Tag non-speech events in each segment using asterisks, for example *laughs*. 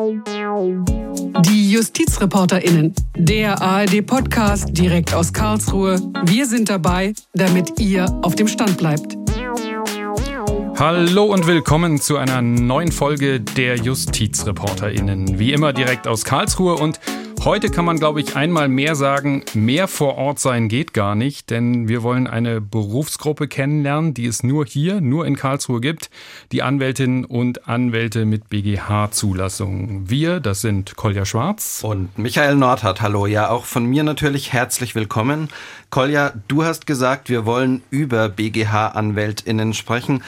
Die JustizreporterInnen, der ARD-Podcast direkt aus Karlsruhe. Wir sind dabei, damit ihr auf dem Stand bleibt. Hallo und willkommen zu einer neuen Folge der JustizreporterInnen. Wie immer direkt aus Karlsruhe und Heute kann man, glaube ich, einmal mehr sagen, mehr vor Ort sein geht gar nicht, denn wir wollen eine Berufsgruppe kennenlernen, die es nur hier, nur in Karlsruhe gibt, die Anwältinnen und Anwälte mit BGH-Zulassung. Wir, das sind Kolja Schwarz und Michael Nordhardt. Hallo, ja, auch von mir natürlich herzlich willkommen. Kolja, du hast gesagt, wir wollen über BGH-AnwältInnen sprechen.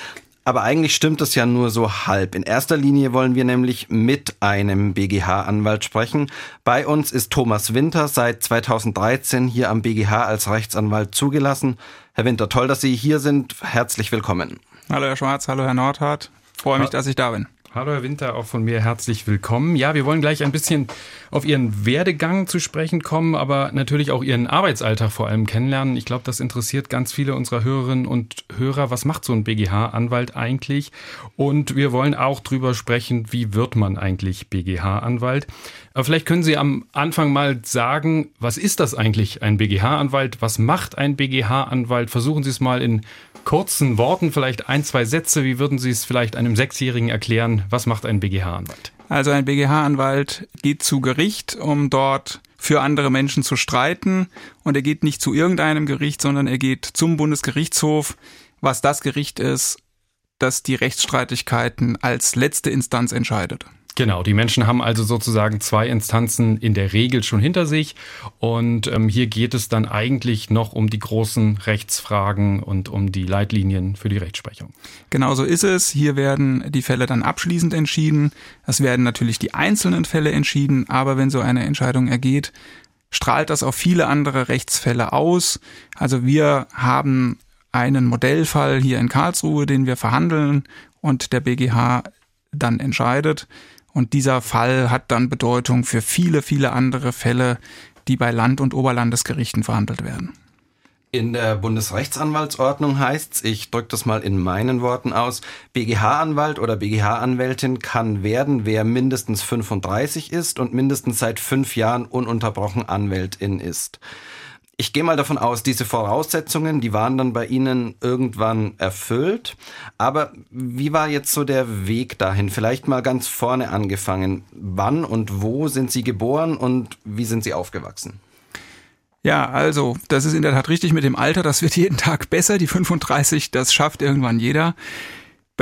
Aber eigentlich stimmt das ja nur so halb. In erster Linie wollen wir nämlich mit einem BGH-Anwalt sprechen. Bei uns ist Thomas Winter seit 2013 hier am BGH als Rechtsanwalt zugelassen. Herr Winter, toll, dass Sie hier sind. Herzlich willkommen. Hallo Herr Schwarz, hallo Herr Nordhardt. Freue mich, dass ich da bin. Hallo Herr Winter, auch von mir herzlich willkommen. Ja, wir wollen gleich ein bisschen auf Ihren Werdegang zu sprechen kommen, aber natürlich auch Ihren Arbeitsalltag vor allem kennenlernen. Ich glaube, das interessiert ganz viele unserer Hörerinnen und Hörer. Was macht so ein BGH-Anwalt eigentlich? Und wir wollen auch drüber sprechen, wie wird man eigentlich BGH-Anwalt? Aber vielleicht können Sie am Anfang mal sagen, was ist das eigentlich, ein BGH-Anwalt? Was macht ein BGH-Anwalt? Versuchen Sie es mal in kurzen Worten, vielleicht ein, zwei Sätze. Wie würden Sie es vielleicht einem Sechsjährigen erklären? Was macht ein BGH-Anwalt? Also ein BGH-Anwalt geht zu Gericht, um dort für andere Menschen zu streiten. Und er geht nicht zu irgendeinem Gericht, sondern er geht zum Bundesgerichtshof, was das Gericht ist, das die Rechtsstreitigkeiten als letzte Instanz entscheidet. Genau, die Menschen haben also sozusagen zwei Instanzen in der Regel schon hinter sich und ähm, hier geht es dann eigentlich noch um die großen Rechtsfragen und um die Leitlinien für die Rechtsprechung. Genau so ist es. Hier werden die Fälle dann abschließend entschieden. Es werden natürlich die einzelnen Fälle entschieden, aber wenn so eine Entscheidung ergeht, strahlt das auf viele andere Rechtsfälle aus. Also wir haben einen Modellfall hier in Karlsruhe, den wir verhandeln und der BGH dann entscheidet. Und dieser Fall hat dann Bedeutung für viele, viele andere Fälle, die bei Land- und Oberlandesgerichten verhandelt werden. In der Bundesrechtsanwaltsordnung heißt's, ich drücke das mal in meinen Worten aus, BGH-Anwalt oder BGH-Anwältin kann werden, wer mindestens 35 ist und mindestens seit fünf Jahren ununterbrochen Anwältin ist. Ich gehe mal davon aus, diese Voraussetzungen, die waren dann bei Ihnen irgendwann erfüllt. Aber wie war jetzt so der Weg dahin? Vielleicht mal ganz vorne angefangen. Wann und wo sind Sie geboren und wie sind Sie aufgewachsen? Ja, also, das ist in der Tat richtig mit dem Alter. Das wird jeden Tag besser. Die 35, das schafft irgendwann jeder.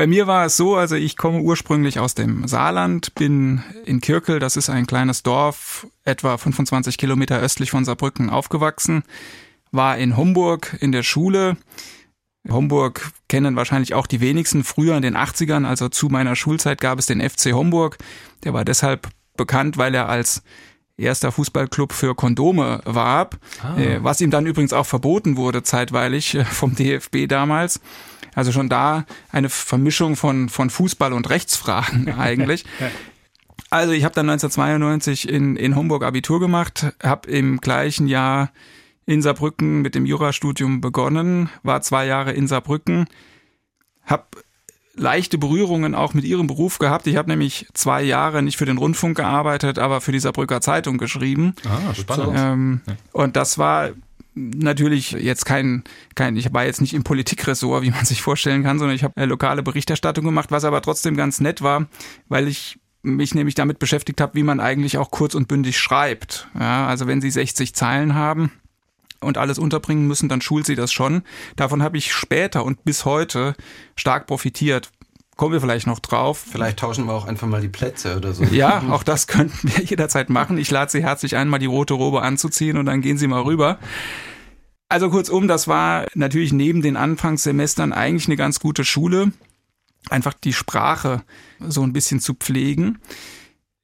Bei mir war es so, also ich komme ursprünglich aus dem Saarland, bin in Kirkel, das ist ein kleines Dorf, etwa 25 Kilometer östlich von Saarbrücken aufgewachsen, war in Homburg in der Schule. Homburg kennen wahrscheinlich auch die wenigsten. Früher in den 80ern, also zu meiner Schulzeit, gab es den FC Homburg. Der war deshalb bekannt, weil er als erster Fußballclub für Kondome warb, ah. Äh, was ihm dann übrigens auch verboten wurde zeitweilig äh, vom *laughs* DFB damals. Also schon da eine Vermischung von, von Fußball und Rechtsfragen *laughs* eigentlich. Also ich habe dann 1992 in, in Homburg Abitur gemacht, habe im gleichen Jahr in Saarbrücken mit dem Jurastudium begonnen, war zwei Jahre in Saarbrücken, habe leichte Berührungen auch mit ihrem Beruf gehabt. Ich habe nämlich zwei Jahre nicht für den Rundfunk gearbeitet, aber für die Saarbrücker Zeitung geschrieben. Ah, spannend. Ähm, und das war natürlich jetzt kein, kein, ich war jetzt nicht im Politikressort, wie man sich vorstellen kann, sondern ich habe lokale Berichterstattung gemacht, was aber trotzdem ganz nett war, weil ich mich nämlich damit beschäftigt habe, wie man eigentlich auch kurz und bündig schreibt. Ja, also wenn Sie 60 Zeilen haben, und alles unterbringen müssen, dann schult sie das schon. Davon habe ich später und bis heute stark profitiert, Kommen wir vielleicht noch drauf. Vielleicht tauschen wir auch einfach mal die Plätze oder so. Ja, auch das könnten wir jederzeit machen. Ich lade Sie herzlich ein, mal die rote Robe anzuziehen und dann gehen Sie mal rüber. Also kurzum, das war natürlich neben den Anfangssemestern eigentlich eine ganz gute Schule. Einfach die Sprache so ein bisschen zu pflegen.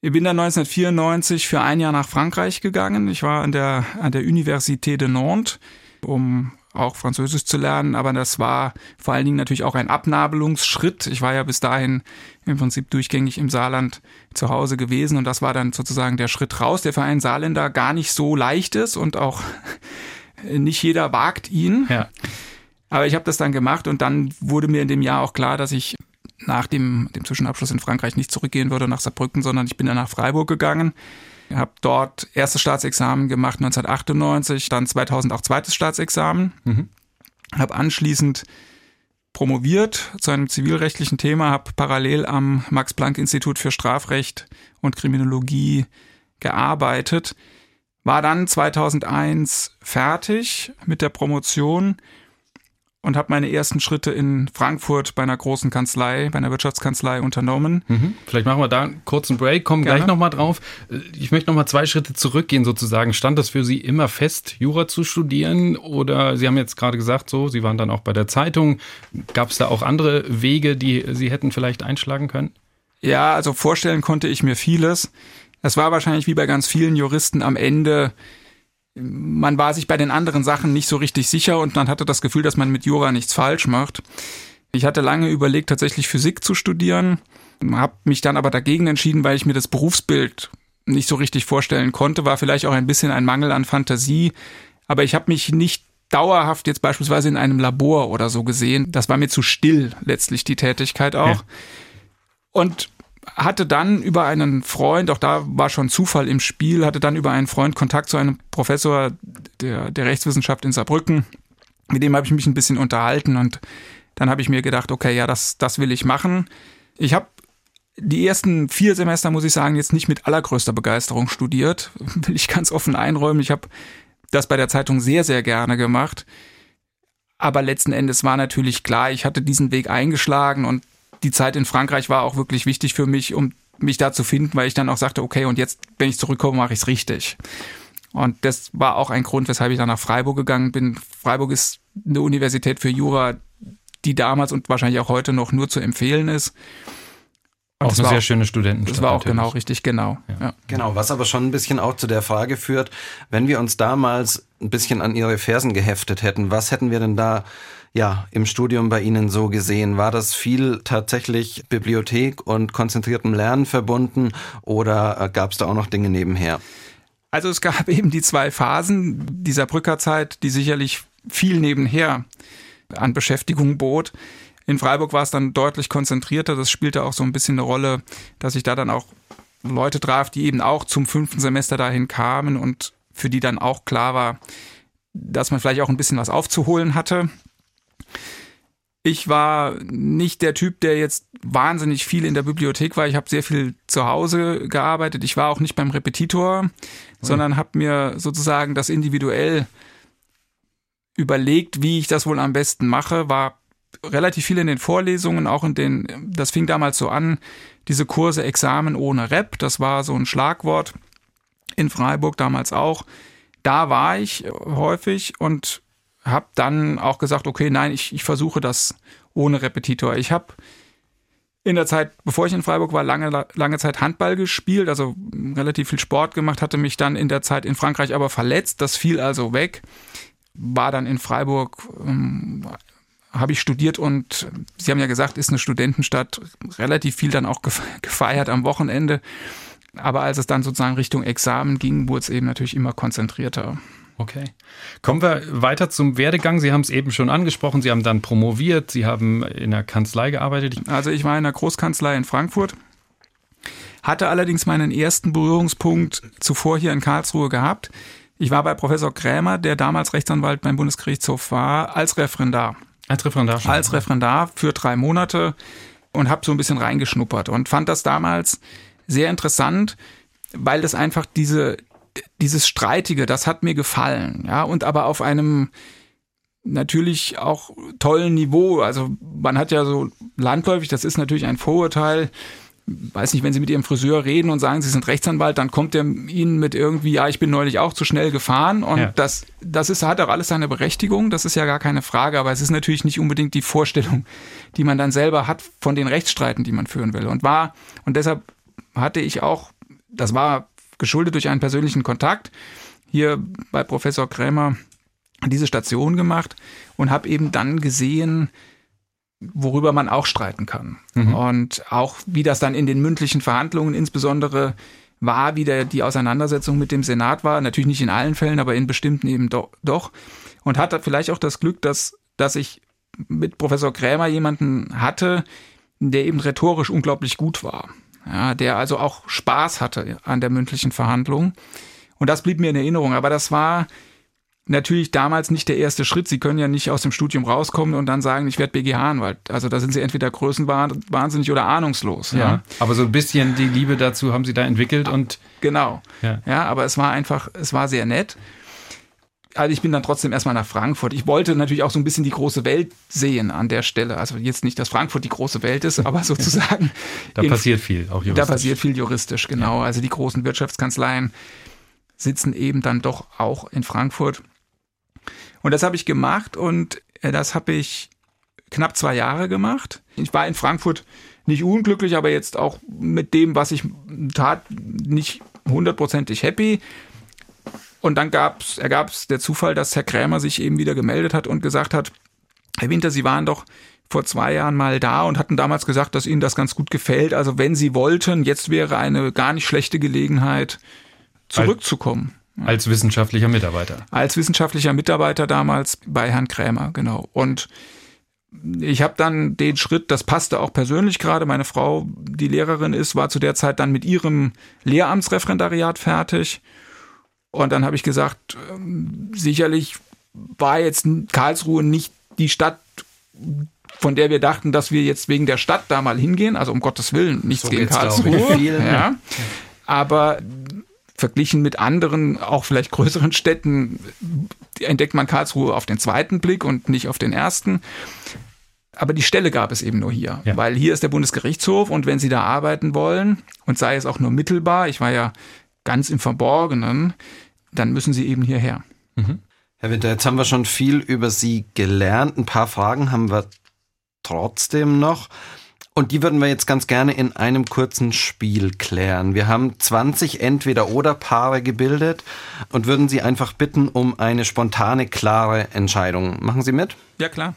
Ich bin dann 1994 für ein Jahr nach Frankreich gegangen. Ich war an der, an der Université de Nantes, um auch Französisch zu lernen, aber das war vor allen Dingen natürlich auch ein Abnabelungsschritt. Ich war ja bis dahin im Prinzip durchgängig im Saarland zu Hause gewesen und das war dann sozusagen der Schritt raus, der für einen Saarländer gar nicht so leicht ist und auch *laughs* nicht jeder wagt ihn. Ja. Aber ich habe das dann gemacht und dann wurde mir in dem Jahr auch klar, dass ich nach dem, dem Zwischenabschluss in Frankreich nicht zurückgehen würde nach Saarbrücken, sondern ich bin dann nach Freiburg gegangen. Habe dort erstes Staatsexamen gemacht 1998, dann 2000 auch zweites Staatsexamen. Mhm. Habe anschließend promoviert zu einem zivilrechtlichen Thema, habe parallel am Max-Planck-Institut für Strafrecht und Kriminologie gearbeitet, war dann 2001 fertig mit der Promotion und habe meine ersten Schritte in Frankfurt bei einer großen Kanzlei, bei einer Wirtschaftskanzlei unternommen. Mhm. Vielleicht machen wir da einen kurzen Break, kommen Gerne. gleich nochmal drauf. Ich möchte nochmal zwei Schritte zurückgehen sozusagen. Stand das für Sie immer fest, Jura zu studieren? Oder Sie haben jetzt gerade gesagt, so, Sie waren dann auch bei der Zeitung. Gab es da auch andere Wege, die Sie hätten vielleicht einschlagen können? Ja, also vorstellen konnte ich mir vieles. Es war wahrscheinlich wie bei ganz vielen Juristen am Ende man war sich bei den anderen Sachen nicht so richtig sicher und man hatte das Gefühl, dass man mit Jura nichts falsch macht. Ich hatte lange überlegt, tatsächlich Physik zu studieren, habe mich dann aber dagegen entschieden, weil ich mir das Berufsbild nicht so richtig vorstellen konnte, war vielleicht auch ein bisschen ein Mangel an Fantasie, aber ich habe mich nicht dauerhaft jetzt beispielsweise in einem Labor oder so gesehen. Das war mir zu still letztlich die Tätigkeit auch. Ja. Und hatte dann über einen Freund, auch da war schon Zufall im Spiel, hatte dann über einen Freund Kontakt zu einem Professor der, der Rechtswissenschaft in Saarbrücken. Mit dem habe ich mich ein bisschen unterhalten und dann habe ich mir gedacht, okay, ja, das, das will ich machen. Ich habe die ersten vier Semester, muss ich sagen, jetzt nicht mit allergrößter Begeisterung studiert, *laughs* will ich ganz offen einräumen. Ich habe das bei der Zeitung sehr, sehr gerne gemacht. Aber letzten Endes war natürlich klar, ich hatte diesen Weg eingeschlagen und die Zeit in Frankreich war auch wirklich wichtig für mich, um mich da zu finden, weil ich dann auch sagte, okay, und jetzt, wenn ich zurückkomme, mache ich es richtig. Und das war auch ein Grund, weshalb ich dann nach Freiburg gegangen bin. Freiburg ist eine Universität für Jura, die damals und wahrscheinlich auch heute noch nur zu empfehlen ist. Und auch eine sehr auch, schöne Studentenstadt. Das war auch natürlich. genau richtig, genau. Ja. Genau, was aber schon ein bisschen auch zu der Frage führt, wenn wir uns damals ein bisschen an ihre Fersen geheftet hätten, was hätten wir denn da ja, im Studium bei Ihnen so gesehen? War das viel tatsächlich Bibliothek und konzentriertem Lernen verbunden oder äh, gab es da auch noch Dinge nebenher? Also es gab *laughs* eben die zwei Phasen dieser Brückerzeit, die sicherlich viel nebenher an Beschäftigung bot. In Freiburg war es dann deutlich konzentrierter. Das spielte auch so ein bisschen eine Rolle, dass ich da dann auch Leute traf, die eben auch zum fünften Semester dahin kamen und für die dann auch klar war, dass man vielleicht auch ein bisschen was aufzuholen hatte. Ich war nicht der Typ, der jetzt wahnsinnig viel in der Bibliothek war. Ich habe sehr viel zu Hause gearbeitet. Ich war auch nicht beim Repetitor, mhm. sondern habe mir sozusagen das individuell überlegt, wie ich das wohl am besten mache. War relativ viel in den Vorlesungen, auch in den, das fing damals so an, diese Kurse Examen ohne Rep, das war so ein Schlagwort in Freiburg damals auch. Da war ich häufig und habe dann auch gesagt, okay, nein, ich, ich versuche das ohne Repetitor. Ich habe in der Zeit, bevor ich in Freiburg war, lange, lange Zeit Handball gespielt, also relativ viel Sport gemacht, hatte mich dann in der Zeit in Frankreich aber verletzt. Das fiel also weg. War dann in Freiburg, ähm, habe ich studiert und Sie haben ja gesagt, ist eine Studentenstadt, relativ viel dann auch gefeiert am Wochenende. Aber als es dann sozusagen Richtung Examen ging, wurde es eben natürlich immer konzentrierter. Okay. Kommen wir weiter zum Werdegang. Sie haben es eben schon angesprochen. Sie haben dann promoviert. Sie haben in der Kanzlei gearbeitet. Also ich war in der Großkanzlei in Frankfurt. Hatte allerdings meinen ersten Berührungspunkt zuvor hier in Karlsruhe gehabt. Ich war bei Professor Krämer, der damals Rechtsanwalt beim Bundesgerichtshof war, als Referendar. Als Referendar schon. Als Referendar für drei Monate und habe so ein bisschen reingeschnuppert und fand das damals sehr interessant, weil das einfach diese, dieses Streitige, das hat mir gefallen, ja, und aber auf einem natürlich auch tollen Niveau. Also man hat ja so landläufig, das ist natürlich ein Vorurteil, weiß nicht, wenn Sie mit Ihrem Friseur reden und sagen, Sie sind Rechtsanwalt, dann kommt er Ihnen mit irgendwie, ja, ich bin neulich auch zu schnell gefahren und ja. das, das ist, hat auch alles seine Berechtigung, das ist ja gar keine Frage, aber es ist natürlich nicht unbedingt die Vorstellung, die man dann selber hat von den Rechtsstreiten, die man führen will und war, und deshalb hatte ich auch, das war geschuldet durch einen persönlichen Kontakt, hier bei Professor Krämer diese Station gemacht und habe eben dann gesehen, worüber man auch streiten kann. Mhm. Und auch wie das dann in den mündlichen Verhandlungen insbesondere war, wie der, die Auseinandersetzung mit dem Senat war. Natürlich nicht in allen Fällen, aber in bestimmten eben do, doch. Und hat vielleicht auch das Glück, dass, dass ich mit Professor Krämer jemanden hatte, der eben rhetorisch unglaublich gut war. Ja, der also auch Spaß hatte an der mündlichen Verhandlung. Und das blieb mir in Erinnerung. Aber das war natürlich damals nicht der erste Schritt. Sie können ja nicht aus dem Studium rauskommen und dann sagen, ich werde BGH-Anwalt. Also da sind Sie entweder größenwahnsinnig oder ahnungslos. Ja. ja. aber so ein bisschen die Liebe dazu haben Sie da entwickelt und genau. Ja. ja, aber es war einfach, es war sehr nett. Also ich bin dann trotzdem erstmal nach Frankfurt. Ich wollte natürlich auch so ein bisschen die große Welt sehen an der Stelle. Also jetzt nicht, dass Frankfurt die große Welt ist, aber *laughs* sozusagen. da passiert viel, auch juristisch. Da passiert viel juristisch, genau. Also die großen Wirtschaftskanzleien sitzen eben dann doch auch in Frankfurt. Und das habe ich gemacht und äh, das habe ich knapp zwei Jahre gemacht. Ich war in Frankfurt nicht unglücklich, aber jetzt auch mit dem, was ich tat, nicht hundertprozentig happy. Und dann gab's, ergab es der Zufall, dass Herr Krämer sich eben wieder gemeldet hat und gesagt hat, Herr Winter, Sie waren doch vor zwei Jahren mal da und hatten damals gesagt, dass Ihnen das ganz gut gefällt. Also wenn Sie wollten, jetzt wäre eine gar nicht schlechte Gelegenheit, zurückzukommen. Als wissenschaftlicher Mitarbeiter. Als wissenschaftlicher Mitarbeiter damals bei Herrn Krämer, genau. Und ich habe dann den Schritt, das passte auch persönlich gerade. Meine Frau, die Lehrerin ist, war zu der Zeit dann mit ihrem Lehramtsreferendariat fertig. Und dann habe ich gesagt, ähm, sicherlich war jetzt Karlsruhe nicht die Stadt, von der wir dachten, dass wir jetzt wegen der Stadt da mal hingehen. Also um Gottes Willen, nichts so gegen Karlsruhe. Ja. Aber verglichen mit anderen, auch vielleicht größeren Städten, entdeckt man Karlsruhe auf den zweiten Blick und nicht auf den ersten. Aber die Stelle gab es eben nur hier, ja. weil hier ist der Bundesgerichtshof und wenn Sie da arbeiten wollen und sei es auch nur mittelbar, ich war ja ganz im Verborgenen, dann müssen Sie eben hierher. Mhm. Herr Winter, jetzt haben wir schon viel über Sie gelernt. Ein paar Fragen haben wir trotzdem noch. Und die würden wir jetzt ganz gerne in einem kurzen Spiel klären. Wir haben 20 Entweder-Oder-Paare gebildet und würden Sie einfach bitten um eine spontane, klare Entscheidung. Machen Sie mit? Ja, klar.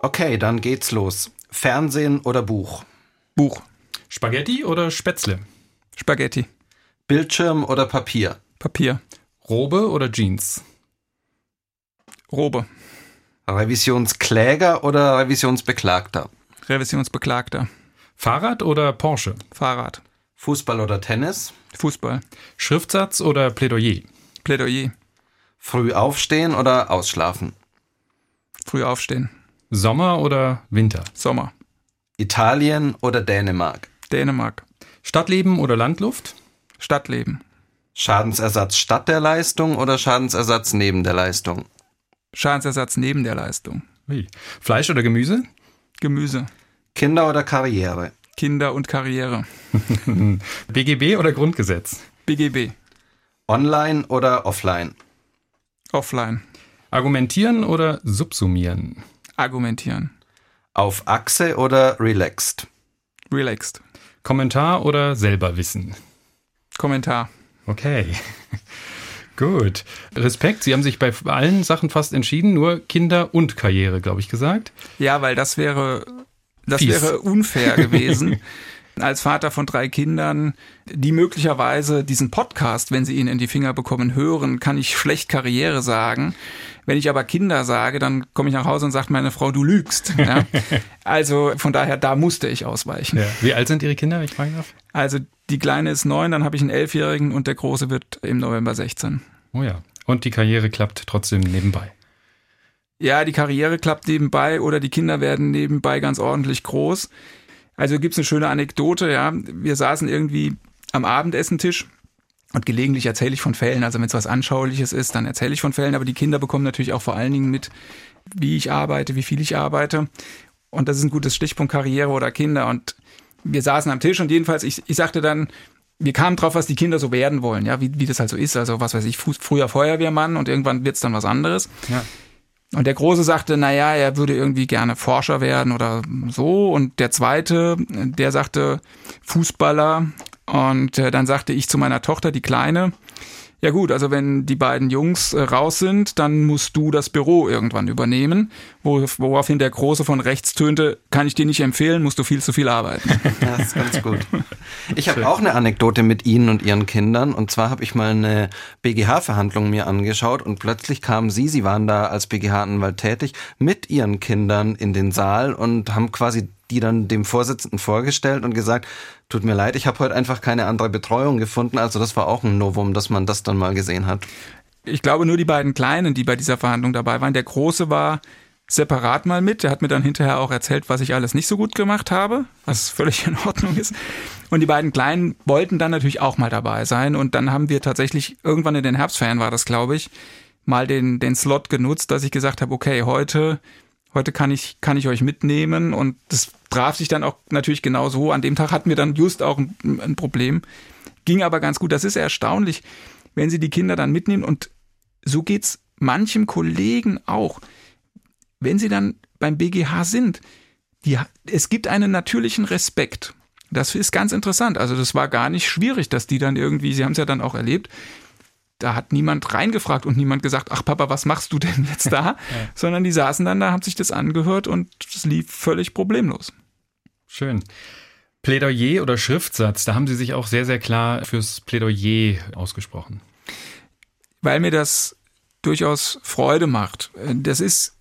Okay, dann geht's los. Fernsehen oder Buch? Buch. Spaghetti oder Spätzle? Spaghetti. Bildschirm oder Papier? Papier. Robe oder Jeans? Robe. Revisionskläger oder Revisionsbeklagter? Revisionsbeklagter. Fahrrad oder Porsche? Fahrrad. Fußball oder Tennis? Fußball. Schriftsatz oder Plädoyer? Plädoyer. Früh aufstehen oder ausschlafen? Früh aufstehen. Sommer oder Winter? Sommer. Italien oder Dänemark? Dänemark. Stadtleben oder Landluft? Stadtleben. Schadensersatz statt der Leistung oder Schadensersatz neben der Leistung? Schadensersatz neben der Leistung. Wie? Fleisch oder Gemüse? Gemüse. Kinder oder Karriere? Kinder und Karriere. *laughs* BGB oder Grundgesetz? BGB. Online oder offline? Offline. Argumentieren oder subsumieren? Argumentieren. Auf Achse oder relaxed? Relaxed. Kommentar oder selber wissen? Kommentar. Okay. *laughs* Gut. Respekt. Sie haben sich bei allen Sachen fast entschieden, nur Kinder und Karriere, glaube ich, gesagt. Ja, weil das wäre, das Fies. wäre unfair gewesen. *laughs* als Vater von drei Kindern, die möglicherweise diesen Podcast, wenn sie ihn in die Finger bekommen, hören, kann ich schlecht Karriere sagen. Wenn ich aber Kinder sage, dann komme ich nach Hause und sagt meine Frau, du lügst. *laughs* Ja? also von daher, da musste ich ausweichen. Ja. Wie alt sind Ihre Kinder, wenn ich fragen darf? Also die Kleine ist neun, dann habe ich einen Elfjährigen und der Große wird im November 16. Oh ja. Und die Karriere klappt trotzdem nebenbei. Ja, die Karriere klappt nebenbei oder die Kinder werden nebenbei ganz ordentlich groß. Also gibt's eine schöne Anekdote, ja. Wir saßen irgendwie am Abendessentisch und gelegentlich erzähle ich von Fällen. Also wenn es was Anschauliches ist, dann erzähle ich von Fällen. Aber die Kinder bekommen natürlich auch vor allen Dingen mit, wie ich arbeite, wie viel ich arbeite. Und das ist ein gutes Stichpunkt Karriere oder Kinder. Und wir saßen am Tisch und jedenfalls, ich, ich sagte dann, wir kamen drauf, was die Kinder so werden wollen, ja, wie, wie das halt so ist. Also was weiß ich, früher Feuerwehrmann und irgendwann wird's dann was anderes. Ja. Und der Große sagte, na ja, er würde irgendwie gerne Forscher werden oder so. Und der Zweite, der sagte Fußballer. Und äh, dann sagte ich zu meiner Tochter, die Kleine, ja gut, also wenn die beiden Jungs äh, raus sind, dann musst du das Büro irgendwann übernehmen, wo, woraufhin der Große von rechts tönte, kann ich dir nicht empfehlen, musst du viel zu viel arbeiten. Ja, *laughs* das ist ganz gut. *laughs* Ich habe auch eine Anekdote mit Ihnen und Ihren Kindern und zwar habe ich mal eine BGH-Verhandlung mir angeschaut und plötzlich kamen Sie, Sie waren da als BGH-Anwalt tätig, mit Ihren Kindern in den Saal und haben quasi die dann dem Vorsitzenden vorgestellt und gesagt, tut mir leid, ich habe heute einfach keine andere Betreuung gefunden. Also das war auch ein Novum, dass man das dann mal gesehen hat. Ich glaube nur die beiden Kleinen, die bei dieser Verhandlung dabei waren. Der Große war separat mal mit. Der hat mir dann hinterher auch erzählt, was ich alles nicht so gut gemacht habe, was *laughs* völlig in Ordnung ist. Und die beiden Kleinen wollten dann natürlich auch mal dabei sein. Und dann haben wir tatsächlich, irgendwann in den Herbstferien war das, glaube ich, mal den, den Slot genutzt, dass ich gesagt habe, okay, heute heute kann ich, kann ich euch mitnehmen und das traf sich dann auch natürlich genau so. An dem Tag hatten wir dann just auch ein, ein Problem. Ging aber ganz gut. Das ist erstaunlich, wenn sie die Kinder dann mitnehmen und so geht's manchem Kollegen auch. Wenn sie dann beim BGH sind, die, es gibt einen natürlichen Respekt. Das ist ganz interessant. Also das war gar nicht schwierig, dass die dann irgendwie, sie haben es ja dann auch erlebt, da hat niemand reingefragt und niemand gesagt, ach Papa, was machst du denn jetzt da? *laughs* ja. Sondern die saßen dann da, haben sich das angehört und es lief völlig problemlos. Schön. Plädoyer oder Schriftsatz, da haben Sie sich auch sehr, sehr klar fürs Plädoyer ausgesprochen. Weil mir das durchaus Freude macht. Das ist,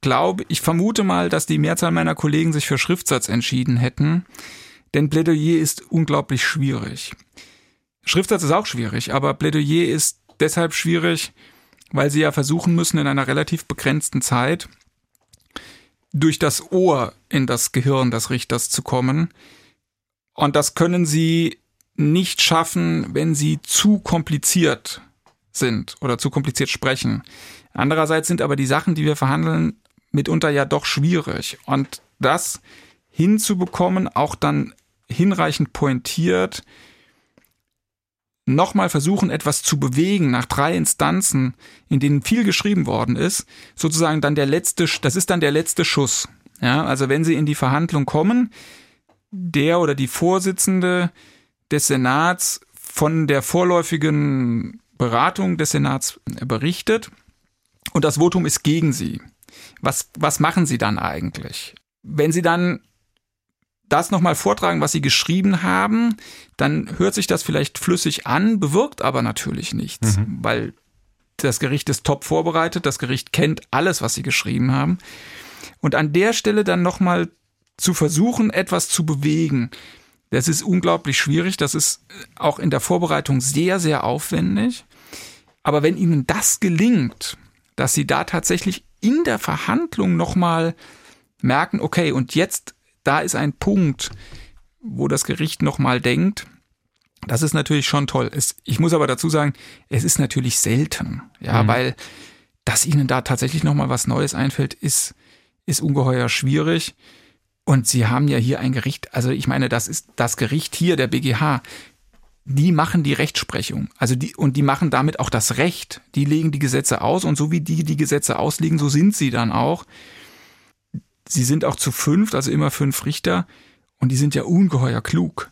glaube ich, vermute mal, dass die Mehrzahl meiner Kollegen sich für Schriftsatz entschieden hätten, denn Plädoyer ist unglaublich schwierig. Schriftsatz ist auch schwierig, aber Plädoyer ist deshalb schwierig, weil sie ja versuchen müssen, in einer relativ begrenzten Zeit durch das Ohr in das Gehirn des Richters zu kommen. Und das können sie nicht schaffen, wenn sie zu kompliziert sind oder zu kompliziert sprechen. Andererseits sind aber die Sachen, die wir verhandeln, mitunter ja doch schwierig. Und das hinzubekommen, auch dann hinreichend pointiert, nochmal versuchen, etwas zu bewegen nach drei Instanzen, in denen viel geschrieben worden ist, sozusagen dann der letzte, das ist dann der letzte Schuss. Ja, also wenn Sie in die Verhandlung kommen, der oder die Vorsitzende des Senats von der vorläufigen Beratung des Senats berichtet und das Votum ist gegen Sie. Was, was machen Sie dann eigentlich? Wenn Sie dann das nochmal vortragen, was sie geschrieben haben, dann hört sich das vielleicht flüssig an, bewirkt aber natürlich nichts, mhm. weil das Gericht ist top vorbereitet, das Gericht kennt alles, was sie geschrieben haben. Und an der Stelle dann nochmal zu versuchen, etwas zu bewegen, das ist unglaublich schwierig, das ist auch in der Vorbereitung sehr, sehr aufwendig. Aber wenn ihnen das gelingt, dass sie da tatsächlich in der Verhandlung nochmal merken, okay, und jetzt da ist ein Punkt, wo das Gericht nochmal denkt, das ist natürlich schon toll. Es, ich muss aber dazu sagen, es ist natürlich selten, ja, mhm. weil dass ihnen da tatsächlich nochmal was Neues einfällt, ist, ist ungeheuer schwierig. Und sie haben ja hier ein Gericht, also ich meine, das ist das Gericht hier, der BGH, die machen die Rechtsprechung. Also die, und die machen damit auch das Recht. Die legen die Gesetze aus und so wie die die Gesetze auslegen, so sind sie dann auch. Sie sind auch zu fünft, also immer fünf Richter, und die sind ja ungeheuer klug.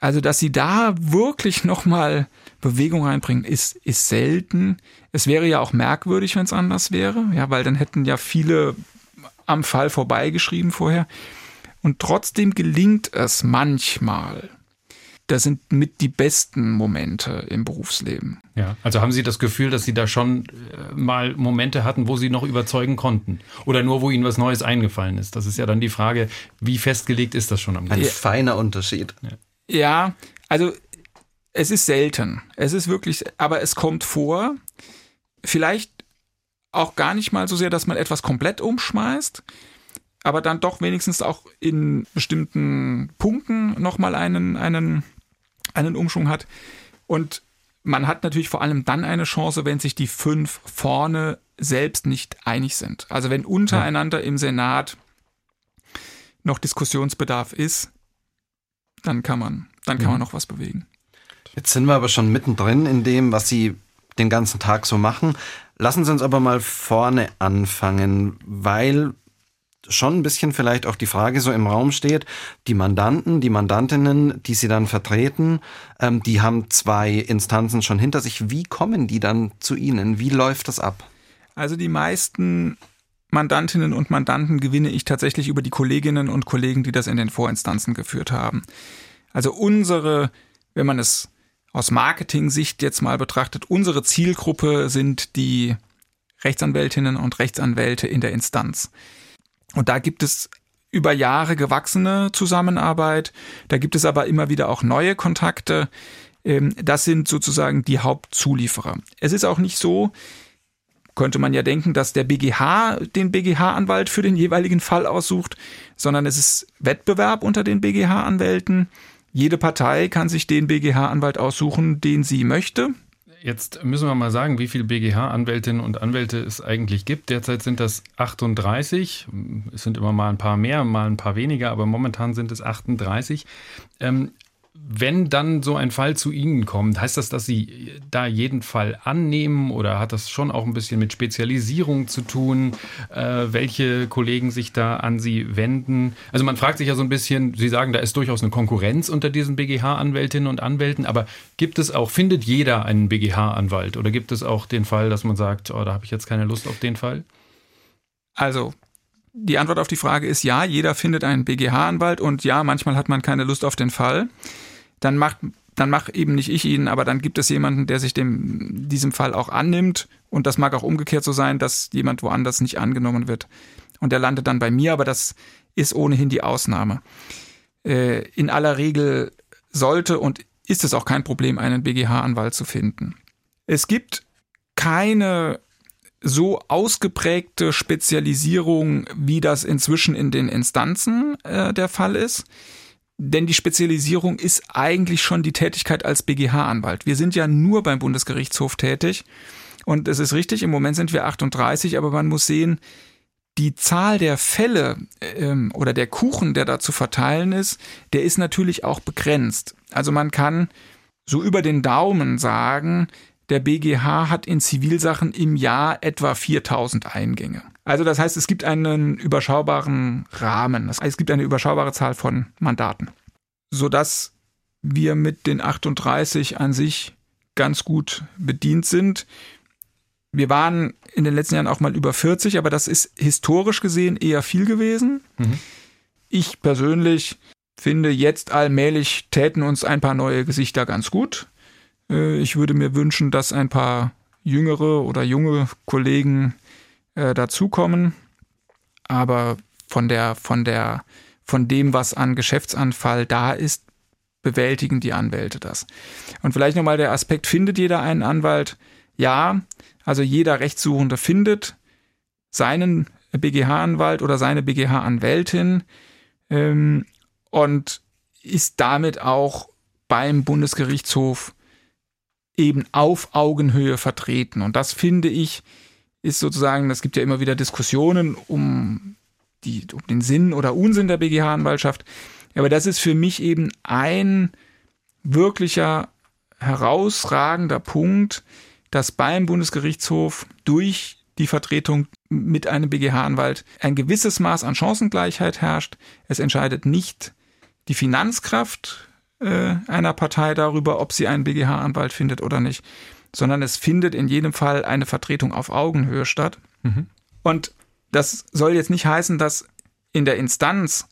Also, dass sie da wirklich *laughs* nochmal Bewegung reinbringen, ist, ist selten. Es wäre ja auch merkwürdig, wenn es anders wäre, ja, weil dann hätten ja viele am Fall vorbeigeschrieben vorher. Und trotzdem gelingt es manchmal, das sind mit die besten Momente im Berufsleben. Ja, also haben Sie das Gefühl, dass Sie da schon äh, mal Momente hatten, wo Sie noch überzeugen konnten? Oder nur, wo Ihnen was Neues eingefallen ist? Das ist ja dann die Frage, wie festgelegt ist das schon am Ein feiner Unterschied. Ja. ja, also es ist selten. Es ist wirklich, aber es kommt vor. Vielleicht auch gar nicht mal so sehr, dass man etwas komplett umschmeißt, aber dann doch wenigstens auch in bestimmten Punkten nochmal einen, einen einen Umschwung hat. Und man hat natürlich vor allem dann eine Chance, wenn sich die fünf vorne selbst nicht einig sind. Also wenn untereinander im Senat noch Diskussionsbedarf ist, dann kann man, dann kann mhm. man noch was bewegen. Jetzt sind wir aber schon mittendrin in dem, was Sie den ganzen Tag so machen. Lassen Sie uns aber mal vorne anfangen, weil schon ein bisschen vielleicht auch die Frage so im Raum steht, die Mandanten, die Mandantinnen, die Sie dann vertreten, ähm, die haben zwei Instanzen schon hinter sich. Wie kommen die dann zu Ihnen? Wie läuft das ab? Also die meisten Mandantinnen und Mandanten gewinne ich tatsächlich über die Kolleginnen und Kollegen, die das in den Vorinstanzen geführt haben. Also unsere, wenn man es aus Marketing-Sicht jetzt mal betrachtet, unsere Zielgruppe sind die Rechtsanwältinnen und Rechtsanwälte in der Instanz. Und da gibt es über Jahre gewachsene Zusammenarbeit. Da gibt es aber immer wieder auch neue Kontakte. Ähm, das sind sozusagen die Hauptzulieferer. Es ist auch nicht so, könnte man ja denken, dass der BGH den BGH-Anwalt für den jeweiligen Fall aussucht, sondern es ist Wettbewerb unter den BGH-Anwälten. Jede Partei kann sich den BGH-Anwalt aussuchen, den sie möchte. Jetzt müssen wir mal sagen, wie viele BGH-Anwältinnen und Anwälte es eigentlich gibt. Derzeit sind das 38. Es sind immer mal ein paar mehr, mal ein paar weniger, aber momentan sind es 38. Ähm, wenn dann so ein Fall zu Ihnen kommt, heißt das, dass Sie da jeden Fall annehmen oder hat das schon auch ein bisschen mit Spezialisierung zu tun, äh, welche Kollegen sich da an Sie wenden? Also man fragt sich ja so ein bisschen, Sie sagen, da ist durchaus eine Konkurrenz unter diesen BGH-Anwältinnen und Anwälten, aber gibt es auch, findet jeder einen BGH-Anwalt oder gibt es auch den Fall, dass man sagt, oh, da habe ich jetzt keine Lust auf den Fall? Also die Antwort auf die Frage ist ja, jeder findet einen BGH-Anwalt und ja, manchmal hat man keine Lust auf den Fall dann macht dann mach eben nicht ich ihn, aber dann gibt es jemanden, der sich dem diesem Fall auch annimmt und das mag auch umgekehrt so sein, dass jemand woanders nicht angenommen wird und der landet dann bei mir, aber das ist ohnehin die Ausnahme. Äh, in aller Regel sollte und ist es auch kein Problem, einen BGH-Anwalt zu finden. Es gibt keine so ausgeprägte Spezialisierung, wie das inzwischen in den Instanzen äh, der Fall ist. Denn die Spezialisierung ist eigentlich schon die Tätigkeit als BGH-Anwalt. Wir sind ja nur beim Bundesgerichtshof tätig. Und es ist richtig, im Moment sind wir 38, aber man muss sehen, die Zahl der Fälle ähm, oder der Kuchen, der da zu verteilen ist, der ist natürlich auch begrenzt. Also man kann so über den Daumen sagen, der BGH hat in Zivilsachen im Jahr etwa 4000 Eingänge. Also das heißt, es gibt einen überschaubaren Rahmen. Es gibt eine überschaubare Zahl von Mandaten, sodass wir mit den 38 an sich ganz gut bedient sind. Wir waren in den letzten Jahren auch mal über 40, aber das ist historisch gesehen eher viel gewesen. Mhm. Ich persönlich finde, jetzt allmählich täten uns ein paar neue Gesichter ganz gut. Äh, ich würde mir wünschen, dass ein paar jüngere oder junge Kollegen äh, dazukommen. Aber von der, von der, von dem, was an Geschäftsanfall da ist, bewältigen die Anwälte das. Und vielleicht nochmal der Aspekt, findet jeder einen Anwalt? Ja, also jeder Rechtssuchende findet seinen BGH-Anwalt oder seine BGH-Anwältin ähm, und ist damit auch beim Bundesgerichtshof eben auf Augenhöhe vertreten. Und das finde ich ist sozusagen, es gibt ja immer wieder Diskussionen um, die, um den Sinn oder Unsinn der BGH-Anwaltschaft. Aber das ist für mich eben ein wirklicher herausragender Punkt, dass beim Bundesgerichtshof durch die Vertretung mit einem BGH-Anwalt ein gewisses Maß an Chancengleichheit herrscht. Es entscheidet nicht die Finanzkraft äh, einer Partei darüber, ob sie einen BGH-Anwalt findet oder nicht, sondern es findet in jedem Fall eine Vertretung auf Augenhöhe statt. Mhm. Und das soll jetzt nicht heißen, dass in der Instanz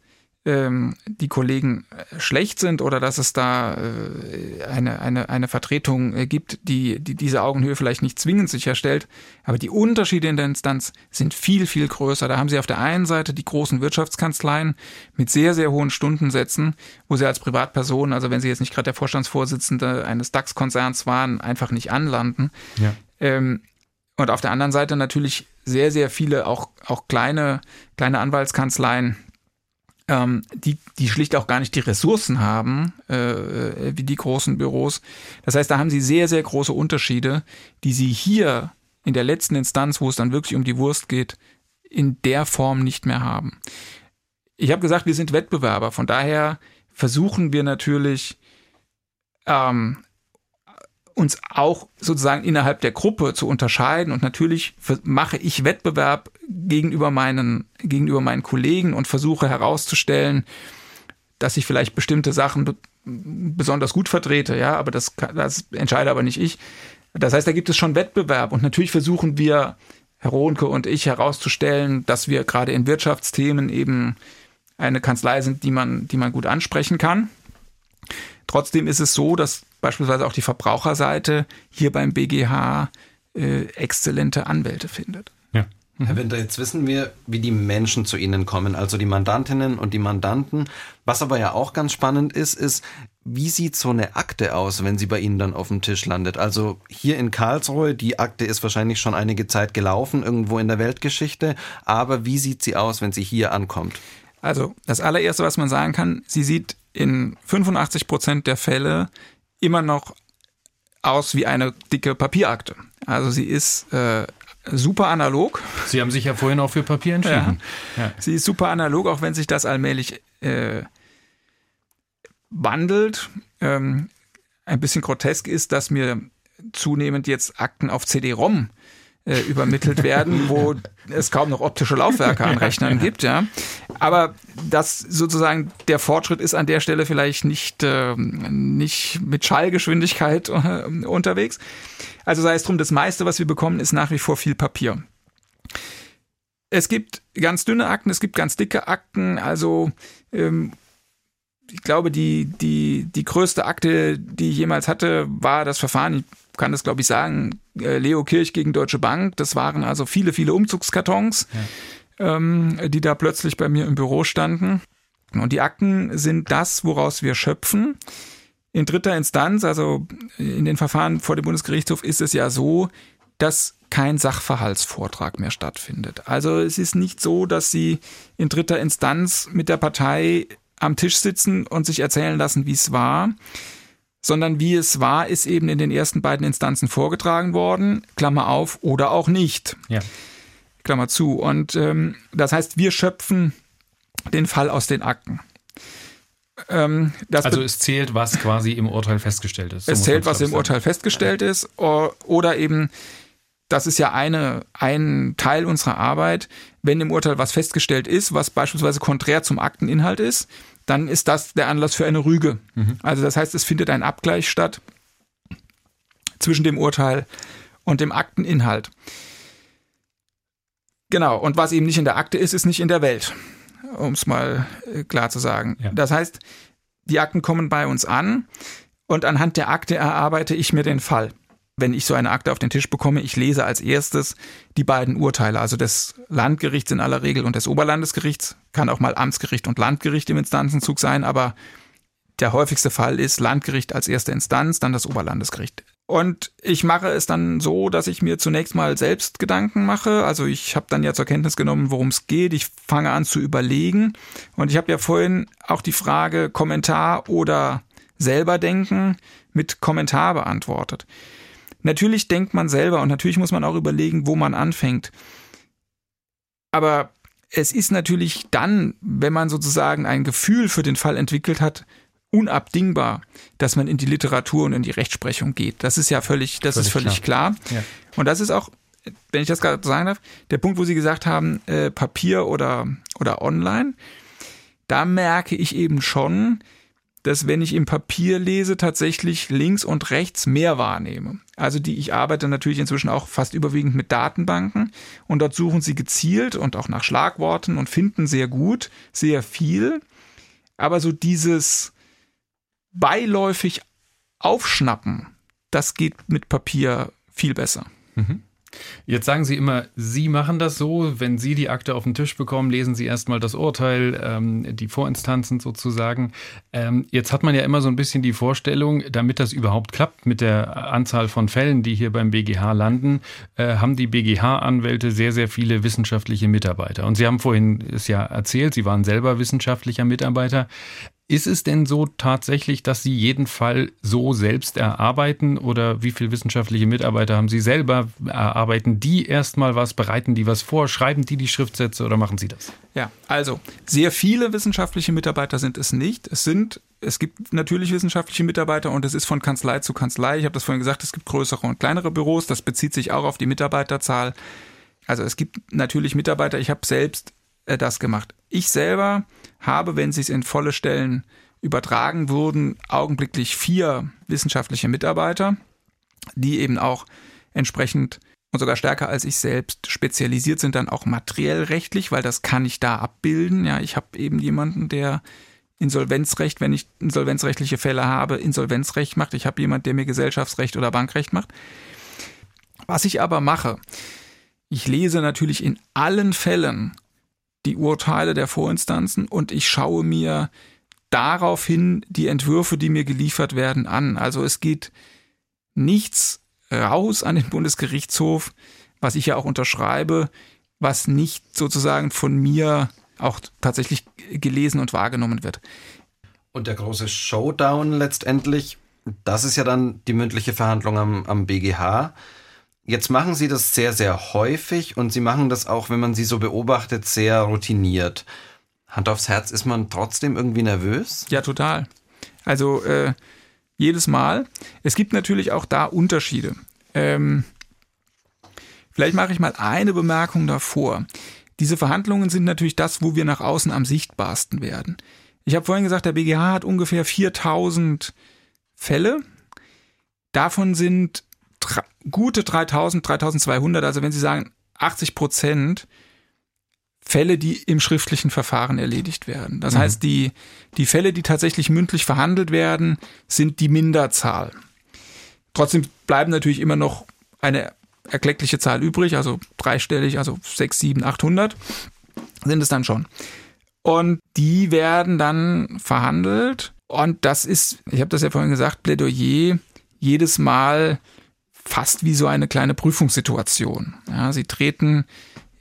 die Kollegen äh, schlecht sind oder dass es da äh, eine, eine, eine Vertretung äh, gibt, die, die diese Augenhöhe vielleicht nicht zwingend sicherstellt. Aber die Unterschiede in der Instanz sind viel, viel größer. Da haben Sie auf der einen Seite die großen Wirtschaftskanzleien mit sehr, sehr hohen Stundensätzen, wo Sie als Privatperson, also wenn Sie jetzt nicht gerade der Vorstandsvorsitzende eines DAX-Konzerns waren, einfach nicht anlanden. Ja. Ähm, und auf der anderen Seite natürlich sehr, sehr viele auch, auch kleine, kleine Anwaltskanzleien, ähm, die, die schlicht auch gar nicht die Ressourcen haben, äh, wie die großen Büros. Das heißt, da haben sie sehr, sehr große Unterschiede, die sie hier in der letzten Instanz, wo es dann wirklich um die Wurst geht, in der Form nicht mehr haben. Ich habe gesagt, wir sind Wettbewerber, von daher versuchen wir natürlich ähm, uns auch sozusagen innerhalb der Gruppe zu unterscheiden. Und natürlich mache ich Wettbewerb gegenüber meinen, gegenüber meinen Kollegen und versuche herauszustellen, dass ich vielleicht bestimmte Sachen besonders gut vertrete, ja, aber das, das entscheide aber nicht ich. Das heißt, da gibt es schon Wettbewerb und natürlich versuchen wir, Herr Rohnke und ich, herauszustellen, dass wir gerade in Wirtschaftsthemen eben eine Kanzlei sind, die man, die man gut ansprechen kann. Trotzdem ist es so, dass beispielsweise auch die Verbraucherseite hier beim BGH äh, exzellente Anwälte findet. Ja. Mhm. Herr Winter, jetzt wissen wir, wie die Menschen zu Ihnen kommen, also die Mandantinnen und die Mandanten. Was aber ja auch ganz spannend ist, ist, wie sieht so eine Akte aus, wenn sie bei Ihnen dann auf dem Tisch landet? Also hier in Karlsruhe, die Akte ist wahrscheinlich schon einige Zeit gelaufen, irgendwo in der Weltgeschichte, aber wie sieht sie aus, wenn sie hier ankommt? Also das allererste, was man sagen kann, sie sieht in 85 Prozent der Fälle immer noch aus wie eine dicke Papierakte. Also sie ist äh, super analog. Sie haben sich ja vorhin auch für Papier entschieden. Ja. ja. Sie ist super analog, auch wenn sich das allmählich äh, wandelt. Ähm, ein bisschen grotesk ist, dass mir zunehmend jetzt Akten auf CD-ROM äh, übermittelt werden, *laughs* wo es kaum noch optische Laufwerke an Rechnern gibt, ja. Aber das sozusagen der Fortschritt ist an der Stelle vielleicht nicht, äh, nicht mit Schallgeschwindigkeit äh, unterwegs. Also sei es drum, das meiste, was wir bekommen, ist nach wie vor viel Papier. Es gibt ganz dünne Akten, es gibt ganz dicke Akten, also ähm, ich glaube, die, die, die größte Akte, die ich jemals hatte, war das Verfahren, ich kann das glaube ich sagen, äh, Leo Kirch gegen Deutsche Bank. Das waren also viele, viele Umzugskartons, ja. ähm, die da plötzlich bei mir im Büro standen. Und die Akten sind das, woraus wir schöpfen. In dritter Instanz, also in den Verfahren vor dem Bundesgerichtshof, ist es ja so, dass kein Sachverhaltsvortrag mehr stattfindet. Also es ist nicht so, dass Sie in dritter Instanz mit der Partei am Tisch sitzen und sich erzählen lassen, wie es war, sondern wie es war, ist eben in den ersten beiden Instanzen vorgetragen worden, Klammer auf, oder auch nicht. Ja. Klammer zu. Und ähm, das heißt, wir schöpfen den Fall aus den Akten. Ähm, also es zählt, was quasi im Urteil festgestellt ist. So es zählt, was im Urteil festgestellt ist. Oder eben, das ist ja eine, ein Teil unserer Arbeit, wenn im Urteil was festgestellt ist, was beispielsweise konträr zum Akteninhalt ist, dann ist das der Anlass für eine Rüge. Mhm. Also das heißt, es findet ein Abgleich statt zwischen dem Urteil und dem Akteninhalt. Genau, und was eben nicht in der Akte ist, ist nicht in der Welt, um es mal äh, klar zu sagen. Ja. Das heißt, die Akten kommen bei uns an und anhand der Akte erarbeite ich mir den Fall wenn ich so eine Akte auf den Tisch bekomme, ich lese als erstes die beiden Urteile, also des Landgerichts in aller Regel und des Oberlandesgerichts, kann auch mal Amtsgericht und Landgericht im Instanzenzug sein, aber der häufigste Fall ist Landgericht als erste Instanz, dann das Oberlandesgericht. Und ich mache es dann so, dass ich mir zunächst mal selbst Gedanken mache. Also ich habe dann ja zur Kenntnis genommen, worum es geht. Ich fange an zu überlegen. Und ich habe ja vorhin auch die Frage Kommentar oder selber denken mit Kommentar beantwortet. Natürlich denkt man selber und natürlich muss man auch überlegen, wo man anfängt. Aber es ist natürlich dann, wenn man sozusagen ein Gefühl für den Fall entwickelt hat, unabdingbar, dass man in die Literatur und in die Rechtsprechung geht. Das ist ja völlig, das völlig ist völlig klar. klar. Ja. Und das ist auch, wenn ich das gerade sagen darf, der Punkt, wo Sie gesagt haben, äh, Papier oder, oder online, da merke ich eben schon, dass wenn ich im Papier lese, tatsächlich links und rechts mehr wahrnehme. Also die, ich arbeite natürlich inzwischen auch fast überwiegend mit Datenbanken und dort suchen sie gezielt und auch nach Schlagworten und finden sehr gut, sehr viel. Aber so dieses beiläufig aufschnappen, das geht mit Papier viel besser. Mhm. Jetzt sagen Sie immer, Sie machen das so, wenn Sie die Akte auf den Tisch bekommen, lesen Sie erstmal das Urteil, ähm, die Vorinstanzen sozusagen. Ähm, jetzt hat man ja immer so ein bisschen die Vorstellung, damit das überhaupt klappt mit der Anzahl von Fällen, die hier beim BGH landen, äh, haben die BGH-Anwälte sehr, sehr viele wissenschaftliche Mitarbeiter. Und Sie haben vorhin es ja erzählt, Sie waren selber wissenschaftlicher Mitarbeiter. Ist es denn so tatsächlich, dass Sie jeden Fall so selbst erarbeiten oder wie viele wissenschaftliche Mitarbeiter haben Sie selber? Erarbeiten die erstmal was, bereiten die was vor, schreiben die die Schriftsätze oder machen Sie das? Ja, also sehr viele wissenschaftliche Mitarbeiter sind es nicht. Es sind es gibt natürlich wissenschaftliche Mitarbeiter und es ist von Kanzlei zu Kanzlei. Ich habe das vorhin gesagt, es gibt größere und kleinere Büros. Das bezieht sich auch auf die Mitarbeiterzahl. Also es gibt natürlich Mitarbeiter. Ich habe selbst äh, das gemacht. Ich selber habe, wenn sie es in volle Stellen übertragen wurden, augenblicklich vier wissenschaftliche Mitarbeiter, die eben auch entsprechend und sogar stärker als ich selbst spezialisiert sind dann auch materiell rechtlich, weil das kann ich da abbilden. Ja, ich habe eben jemanden, der Insolvenzrecht, wenn ich insolvenzrechtliche Fälle habe, Insolvenzrecht macht. Ich habe jemanden, der mir Gesellschaftsrecht oder Bankrecht macht. Was ich aber mache, ich lese natürlich in allen Fällen die Urteile der Vorinstanzen und ich schaue mir daraufhin die Entwürfe, die mir geliefert werden, an. Also es geht nichts raus an den Bundesgerichtshof, was ich ja auch unterschreibe, was nicht sozusagen von mir auch tatsächlich gelesen und wahrgenommen wird. Und der große Showdown letztendlich, das ist ja dann die mündliche Verhandlung am, am BGH. Jetzt machen Sie das sehr, sehr häufig und Sie machen das auch, wenn man Sie so beobachtet, sehr routiniert. Hand aufs Herz, ist man trotzdem irgendwie nervös? Ja, total. Also äh, jedes Mal. Es gibt natürlich auch da Unterschiede. Ähm, vielleicht mache ich mal eine Bemerkung davor. Diese Verhandlungen sind natürlich das, wo wir nach außen am sichtbarsten werden. Ich habe vorhin gesagt, der BGH hat ungefähr 4000 Fälle. Davon sind gute 3000, 3200, also wenn Sie sagen 80 Prozent Fälle, die im schriftlichen Verfahren erledigt werden. Das mhm. heißt, die, die Fälle, die tatsächlich mündlich verhandelt werden, sind die Minderzahl. Trotzdem bleiben natürlich immer noch eine erkleckliche Zahl übrig, also dreistellig, also 6, 7, 800 sind es dann schon. Und die werden dann verhandelt. Und das ist, ich habe das ja vorhin gesagt, Plädoyer jedes Mal fast wie so eine kleine Prüfungssituation. Ja, sie treten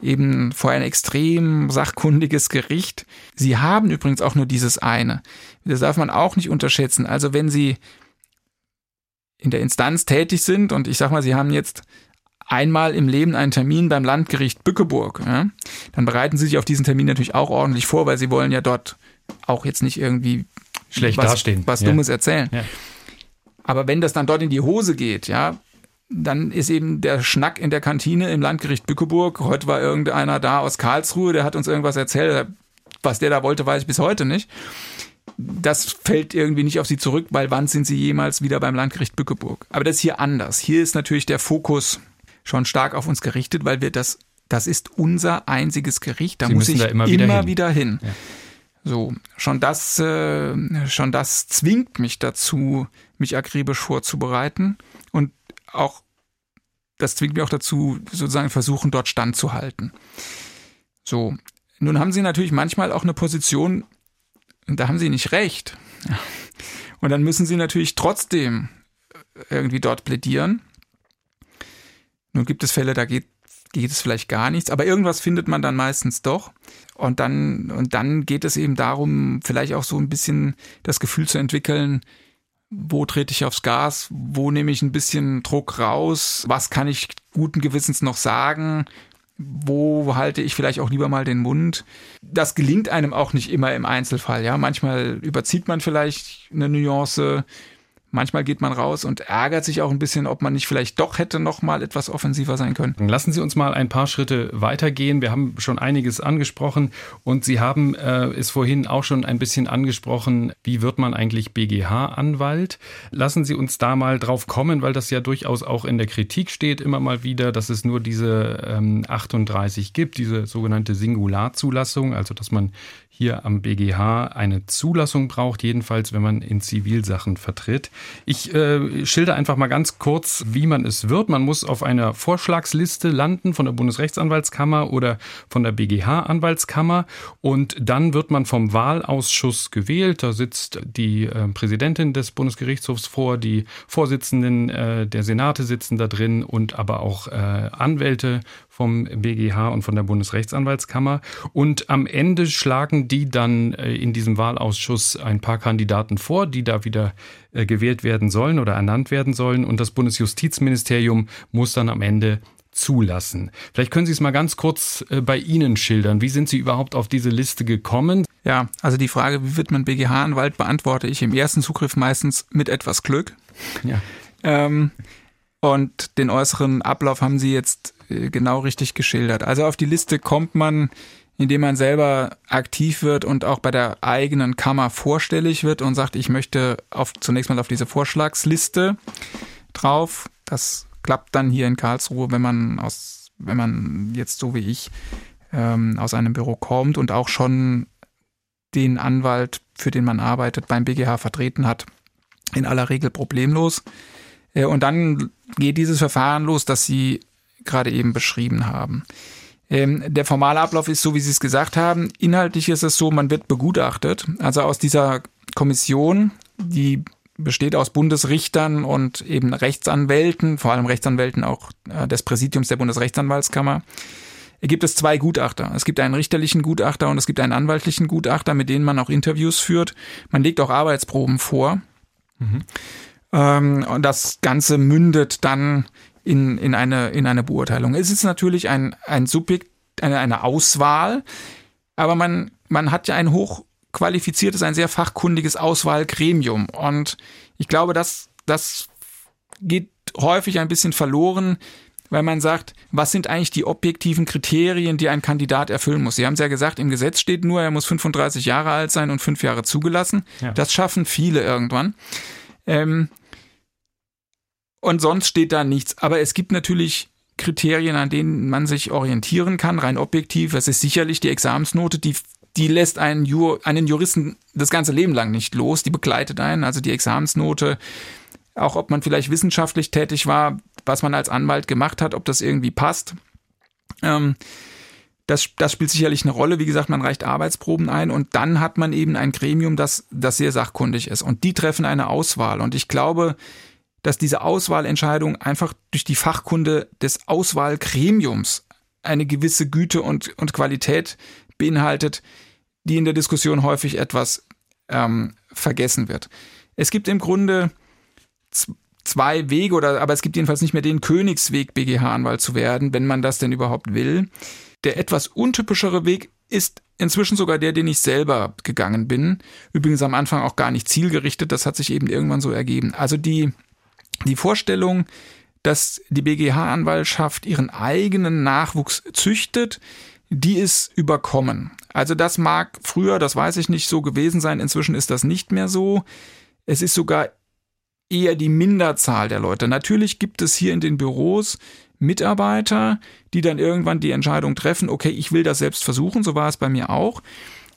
eben vor ein extrem sachkundiges Gericht. Sie haben übrigens auch nur dieses eine. Das darf man auch nicht unterschätzen. Also wenn Sie in der Instanz tätig sind und ich sag mal, Sie haben jetzt einmal im Leben einen Termin beim Landgericht Bückeburg, ja, dann bereiten Sie sich auf diesen Termin natürlich auch ordentlich vor, weil Sie wollen ja dort auch jetzt nicht irgendwie schlecht was, dastehen, was ja. Dummes erzählen. Ja. Aber wenn das dann dort in die Hose geht, ja, dann ist eben der Schnack in der Kantine im Landgericht Bückeburg. Heute war irgendeiner da aus Karlsruhe, der hat uns irgendwas erzählt. Was der da wollte, weiß ich bis heute nicht. Das fällt irgendwie nicht auf sie zurück, weil wann sind sie jemals wieder beim Landgericht Bückeburg? Aber das ist hier anders. Hier ist natürlich der Fokus schon stark auf uns gerichtet, weil wir das, das ist unser einziges Gericht. Da sie muss ich da immer, wieder, hin. wieder hin. Ja. So, schon das, äh, schon das zwingt mich dazu, mich akribisch vorzubereiten auch, das zwingt mich auch dazu, sozusagen versuchen, dort standzuhalten. So. Nun haben sie natürlich manchmal auch eine Position, da haben sie nicht recht. *laughs* Und dann müssen sie natürlich trotzdem irgendwie dort plädieren. Nun gibt es Fälle, da geht, geht es vielleicht gar nichts, aber irgendwas findet man dann meistens doch. Und dann, und dann geht es eben darum, vielleicht auch so ein bisschen das Gefühl zu entwickeln, wo trete ich aufs Gas, wo nehme ich ein bisschen Druck raus, was kann ich guten Gewissens noch sagen, wo halte ich vielleicht auch lieber mal den Mund. Das gelingt einem auch nicht immer im Einzelfall, ja. Manchmal überzieht man vielleicht eine Nuance, Manchmal geht man raus und ärgert sich auch ein bisschen, ob man nicht vielleicht doch hätte noch mal etwas offensiver sein können. Lassen Sie uns mal ein paar Schritte weitergehen. Wir haben schon einiges angesprochen und Sie haben äh, es vorhin auch schon ein bisschen angesprochen, wie wird man eigentlich BGH-Anwalt? Lassen Sie uns da mal drauf kommen, weil das ja durchaus auch in der Kritik steht, immer mal wieder, dass es nur diese ähm, 38 gibt, diese sogenannte Singularzulassung, also dass man hier am BGH eine Zulassung braucht, jedenfalls wenn man in Zivilsachen vertritt. Ich äh, schilder einfach mal ganz kurz, wie man es wird. Man muss auf einer Vorschlagsliste landen von der Bundesrechtsanwaltskammer oder von der BGH-Anwaltskammer und dann wird man vom Wahlausschuss gewählt. Da sitzt die äh, Präsidentin des Bundesgerichtshofs vor, die Vorsitzenden äh, der Senate sitzen da drin und aber auch äh, Anwälte vom BGH und von der Bundesrechtsanwaltskammer. Und am Ende schlagen die dann äh, in diesem Wahlausschuss ein paar Kandidaten vor, die da wieder äh, gewählt werden sollen oder ernannt werden sollen. Und das Bundesjustizministerium muss dann am Ende zulassen. Vielleicht können Sie es mal ganz kurz äh, bei Ihnen schildern. Wie sind Sie überhaupt auf diese Liste gekommen? Ja, also die Frage, wie wird man BGH-Anwalt, beantworte ich im ersten Zugriff meistens mit etwas Glück. Ja. Ähm, und den äußeren Ablauf haben Sie jetzt äh, genau richtig geschildert. Also auf die Liste kommt man, indem man selber aktiv wird und auch bei der eigenen Kammer vorstellig wird und sagt, ich möchte auf, zunächst mal auf diese Vorschlagsliste drauf. Das klappt dann hier in Karlsruhe, wenn man aus, wenn man jetzt so wie ich ähm, aus einem Büro kommt und auch schon den Anwalt, für den man arbeitet, beim BGH vertreten hat, in aller Regel problemlos. Äh, und dann geht dieses Verfahren los, das Sie gerade eben beschrieben haben. Ähm, der formale Ablauf ist so, wie Sie es gesagt haben. Inhaltlich ist es so, man wird begutachtet. Also aus dieser Kommission, die besteht aus Bundesrichtern und eben Rechtsanwälten, vor allem Rechtsanwälten auch äh, des Präsidiums der Bundesrechtsanwaltskammer, gibt es zwei Gutachter. Es gibt einen richterlichen Gutachter und es gibt einen anwaltlichen Gutachter, mit denen man auch Interviews führt. Man legt auch Arbeitsproben vor. Mhm. Ähm, und das Ganze mündet dann in, in, eine, in eine Beurteilung. Es ist natürlich ein, ein Subjekt, eine, eine Auswahl, aber man, man hat ja ein hochqualifiziertes, ein sehr fachkundiges Auswahlgremium. Und ich glaube, das, das geht häufig ein bisschen verloren, weil man sagt, was sind eigentlich die objektiven Kriterien, die ein Kandidat erfüllen muss? Sie haben es ja gesagt, im Gesetz steht nur, er muss 35 Jahre alt sein und fünf Jahre zugelassen. Ja. Das schaffen viele irgendwann. Ähm, und sonst steht da nichts. Aber es gibt natürlich Kriterien, an denen man sich orientieren kann, rein objektiv. Es ist sicherlich die Examensnote, die, die lässt einen, Jur, einen Juristen das ganze Leben lang nicht los. Die begleitet einen. Also die Examensnote, auch ob man vielleicht wissenschaftlich tätig war, was man als Anwalt gemacht hat, ob das irgendwie passt. Ähm, das, das spielt sicherlich eine Rolle. Wie gesagt, man reicht Arbeitsproben ein und dann hat man eben ein Gremium, das, das sehr sachkundig ist. Und die treffen eine Auswahl. Und ich glaube, dass diese Auswahlentscheidung einfach durch die Fachkunde des Auswahlgremiums eine gewisse Güte und, und Qualität beinhaltet, die in der Diskussion häufig etwas ähm, vergessen wird. Es gibt im Grunde zwei Wege, oder aber es gibt jedenfalls nicht mehr den Königsweg, BGH-Anwalt zu werden, wenn man das denn überhaupt will. Der etwas untypischere Weg ist inzwischen sogar der, den ich selber gegangen bin. Übrigens am Anfang auch gar nicht zielgerichtet, das hat sich eben irgendwann so ergeben. Also die, die Vorstellung, dass die BGH-Anwaltschaft ihren eigenen Nachwuchs züchtet, die ist überkommen. Also das mag früher, das weiß ich nicht, so gewesen sein. Inzwischen ist das nicht mehr so. Es ist sogar eher die Minderzahl der Leute. Natürlich gibt es hier in den Büros Mitarbeiter, die dann irgendwann die Entscheidung treffen, okay, ich will das selbst versuchen, so war es bei mir auch.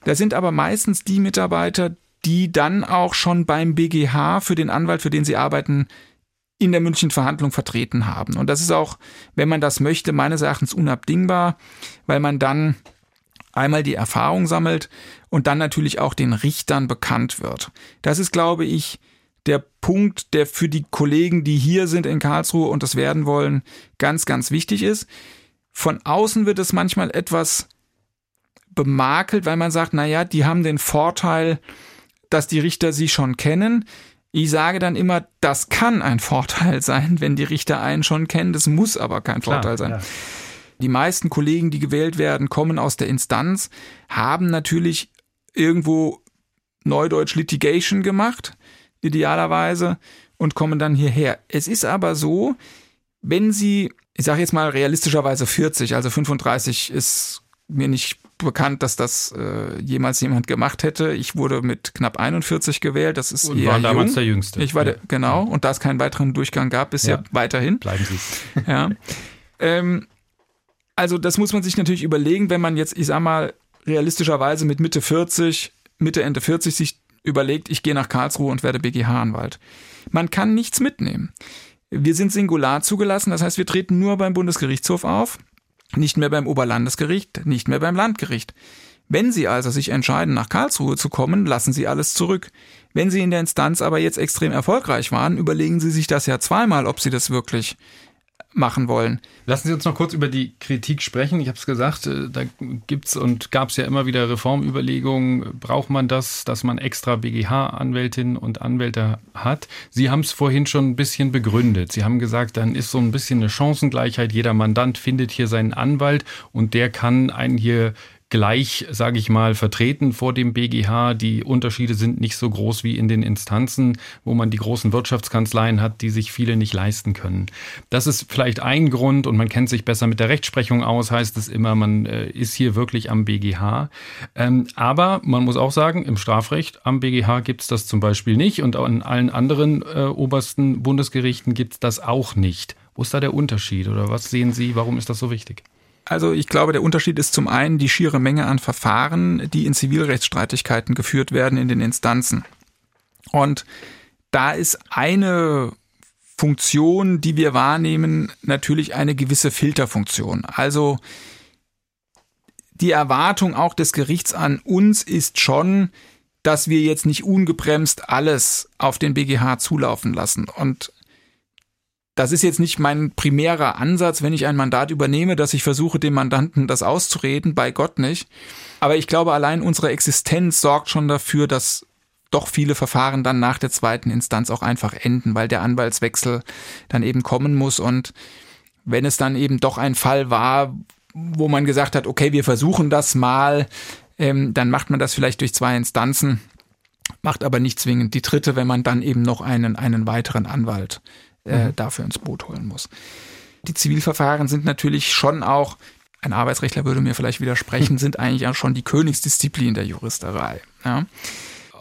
Da sind aber meistens die Mitarbeiter, die dann auch schon beim BGH für den Anwalt, für den sie arbeiten, in der München Verhandlung vertreten haben. Und das ist auch, wenn man das möchte, meines Erachtens unabdingbar, weil man dann einmal die Erfahrung sammelt und dann natürlich auch den Richtern bekannt wird. Das ist, glaube ich, der Punkt, der für die Kollegen, die hier sind in Karlsruhe und das werden wollen, ganz, ganz wichtig ist. Von außen wird es manchmal etwas bemakelt, weil man sagt, na ja, die haben den Vorteil, dass die Richter sie schon kennen. Ich sage dann immer, das kann ein Vorteil *laughs* sein, wenn die Richter einen schon kennen. Das muss aber kein Klar, Vorteil sein. Ja. Die meisten Kollegen, die gewählt werden, kommen aus der Instanz, haben natürlich irgendwo Neudeutsch Litigation gemacht idealerweise, und kommen dann hierher. Es ist aber so, wenn Sie, ich sage jetzt mal realistischerweise 40, also 35 ist mir nicht bekannt, dass das äh, jemals jemand gemacht hätte. Ich wurde mit knapp 41 gewählt. Das ist und eher war damals jung. der Jüngste. Ich war ja. der, genau. Und da es keinen weiteren Durchgang gab, bisher ja. weiterhin. Bleiben Sie. *laughs* Ja. ähm, also das muss man sich natürlich überlegen, wenn man jetzt, ich sag mal, realistischerweise mit Mitte 40, Mitte Ende 40 sich überlegt, ich gehe nach Karlsruhe und werde BGH-Anwalt. Man kann nichts mitnehmen. Wir sind singular zugelassen, das heißt, wir treten nur beim Bundesgerichtshof auf, nicht mehr beim Oberlandesgericht, nicht mehr beim Landgericht. Wenn Sie also sich entscheiden, nach Karlsruhe zu kommen, lassen Sie alles zurück. Wenn Sie in der Instanz aber jetzt extrem erfolgreich waren, überlegen Sie sich das ja zweimal, ob Sie das wirklich machen wollen. Lassen Sie uns noch kurz über die Kritik sprechen. Ich habe es gesagt, äh, da gibt's und gab es ja immer wieder Reformüberlegungen. Braucht man das, dass man extra BGH-Anwältinnen und Anwälte hat? Sie haben es vorhin schon ein bisschen begründet. Sie haben gesagt, dann ist so ein bisschen eine Chancengleichheit. Jeder Mandant findet hier seinen Anwalt und der kann einen hier gleich, sage ich mal, vertreten vor dem BGH. Die Unterschiede sind nicht so groß wie in den Instanzen, wo man die großen Wirtschaftskanzleien hat, die sich viele nicht leisten können. Das ist vielleicht ein Grund und man kennt sich besser mit der Rechtsprechung aus, heißt es immer, man äh, ist hier wirklich am BGH. Ähm, aber man muss auch sagen, im Strafrecht am BGH gibt es das zum Beispiel nicht und an allen anderen äh, obersten Bundesgerichten gibt es das auch nicht. Wo ist da der Unterschied oder was sehen Sie, warum ist das so wichtig? Also ich glaube, der Unterschied ist zum einen die schiere Menge an Verfahren, die in Zivilrechtsstreitigkeiten geführt werden in den Instanzen. Und da ist eine Funktion, die wir wahrnehmen, natürlich eine gewisse Filterfunktion. Also die Erwartung auch des Gerichts an uns ist schon, dass wir jetzt nicht ungebremst alles auf den BGH zulaufen lassen. Und das ist jetzt nicht mein primärer Ansatz, wenn ich ein Mandat übernehme, dass ich versuche, dem Mandanten das auszureden, bei Gott nicht. Aber ich glaube, allein unsere Existenz sorgt schon dafür, dass doch viele Verfahren dann nach der zweiten Instanz auch einfach enden, weil der Anwaltswechsel dann eben kommen muss. Und wenn es dann eben doch ein Fall war, wo man gesagt hat, okay, wir versuchen das mal, ähm, dann macht man das vielleicht durch zwei Instanzen, macht aber nicht zwingend die dritte, wenn man dann eben noch einen, einen weiteren Anwalt äh, mhm. dafür ins Boot holen muss. Die Zivilverfahren sind natürlich schon auch, ein Arbeitsrechtler würde mir vielleicht widersprechen, *laughs* sind eigentlich auch schon die Königsdisziplin der Juristerei. Ja.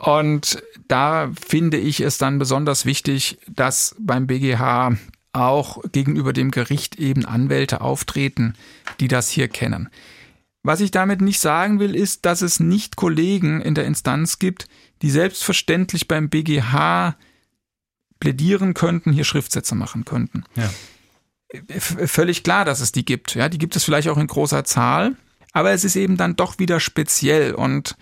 Und da finde ich es dann besonders wichtig, dass beim BGH auch gegenüber dem Gericht eben Anwälte auftreten, die das hier kennen. Was ich damit nicht sagen will, ist, dass es nicht Kollegen in der Instanz gibt, die selbstverständlich beim BGH plädieren könnten, hier Schriftsätze machen könnten. Ja. Völlig klar, dass es die gibt. Ja, die gibt es vielleicht auch in großer Zahl, aber es ist eben dann doch wieder speziell und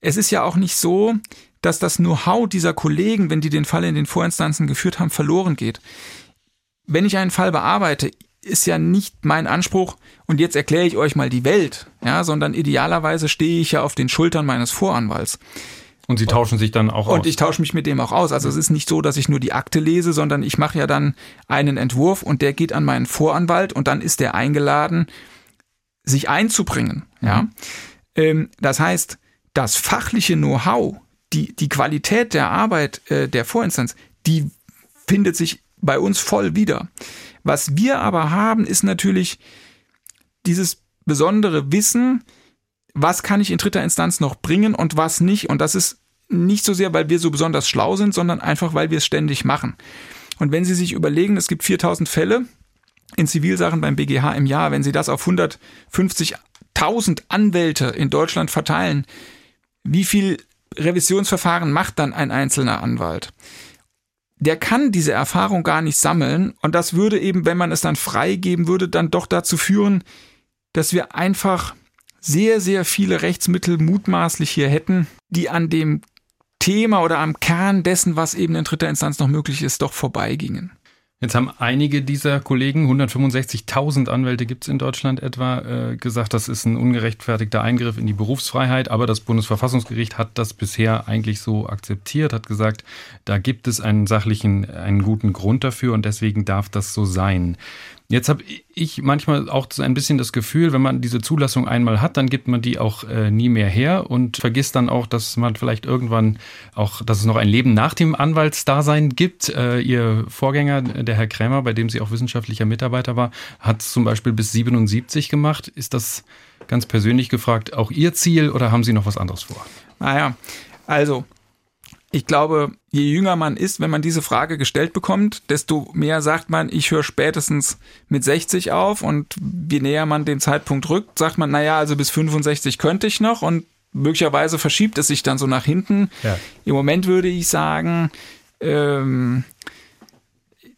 es ist ja auch nicht so, dass das Know-how dieser Kollegen, wenn die den Fall in den Vorinstanzen geführt haben, verloren geht. Wenn ich einen Fall bearbeite, ist ja nicht mein Anspruch, und jetzt erkläre ich euch mal die Welt, ja, sondern idealerweise stehe ich ja auf den Schultern meines Voranwalts. Und Sie tauschen sich dann auch aus. Und ich tausche mich mit dem auch aus. Also es ist nicht so, dass ich nur die Akte lese, sondern ich mache ja dann einen Entwurf und der geht an meinen Voranwalt und dann ist der eingeladen, sich einzubringen. Ja. Mhm. Das heißt, das fachliche Know-how, die, die Qualität der Arbeit äh, der Vorinstanz, die findet sich bei uns voll wieder. Was wir aber haben, ist natürlich dieses besondere Wissen, was kann ich in dritter Instanz noch bringen und was nicht. Und das ist nicht so sehr, weil wir so besonders schlau sind, sondern einfach, weil wir es ständig machen. Und wenn Sie sich überlegen, es gibt 4000 Fälle in Zivilsachen beim BGH im Jahr, wenn Sie das auf 150.000 Anwälte in Deutschland verteilen, wie viel Revisionsverfahren macht dann ein einzelner Anwalt? Der kann diese Erfahrung gar nicht sammeln und das würde eben, wenn man es dann freigeben würde, dann doch dazu führen, dass wir einfach sehr, sehr viele Rechtsmittel mutmaßlich hier hätten, die an dem Thema oder am Kern dessen, was eben in dritter Instanz noch möglich ist, doch vorbeigingen. Jetzt haben einige dieser Kollegen, 165.000 Anwälte gibt es in Deutschland etwa, äh, gesagt, das ist ein ungerechtfertigter Eingriff in die Berufsfreiheit. Aber das Bundesverfassungsgericht hat das bisher eigentlich so akzeptiert, hat gesagt, da gibt es einen sachlichen, einen guten Grund dafür und deswegen darf das so sein. Jetzt habe ich manchmal auch so ein bisschen das Gefühl, wenn man diese Zulassung einmal hat, dann gibt man die auch äh, nie mehr her und vergisst dann auch, dass man vielleicht irgendwann auch, dass es noch ein Leben nach dem Anwaltsdasein gibt. Äh, Ihr Vorgänger, der Herr Krämer, bei dem Sie auch wissenschaftlicher Mitarbeiter war, hat es zum Beispiel bis 77 gemacht. Ist das ganz persönlich gefragt auch Ihr Ziel oder haben Sie noch was anderes vor? Naja, also ich glaube, je jünger man ist, wenn man diese Frage gestellt bekommt, desto mehr sagt man, ich höre spätestens mit 60 auf und je näher man den Zeitpunkt rückt, sagt man, naja, also bis 65 könnte ich noch und möglicherweise verschiebt es sich dann so nach hinten. Ja. Im Moment würde ich sagen, ähm,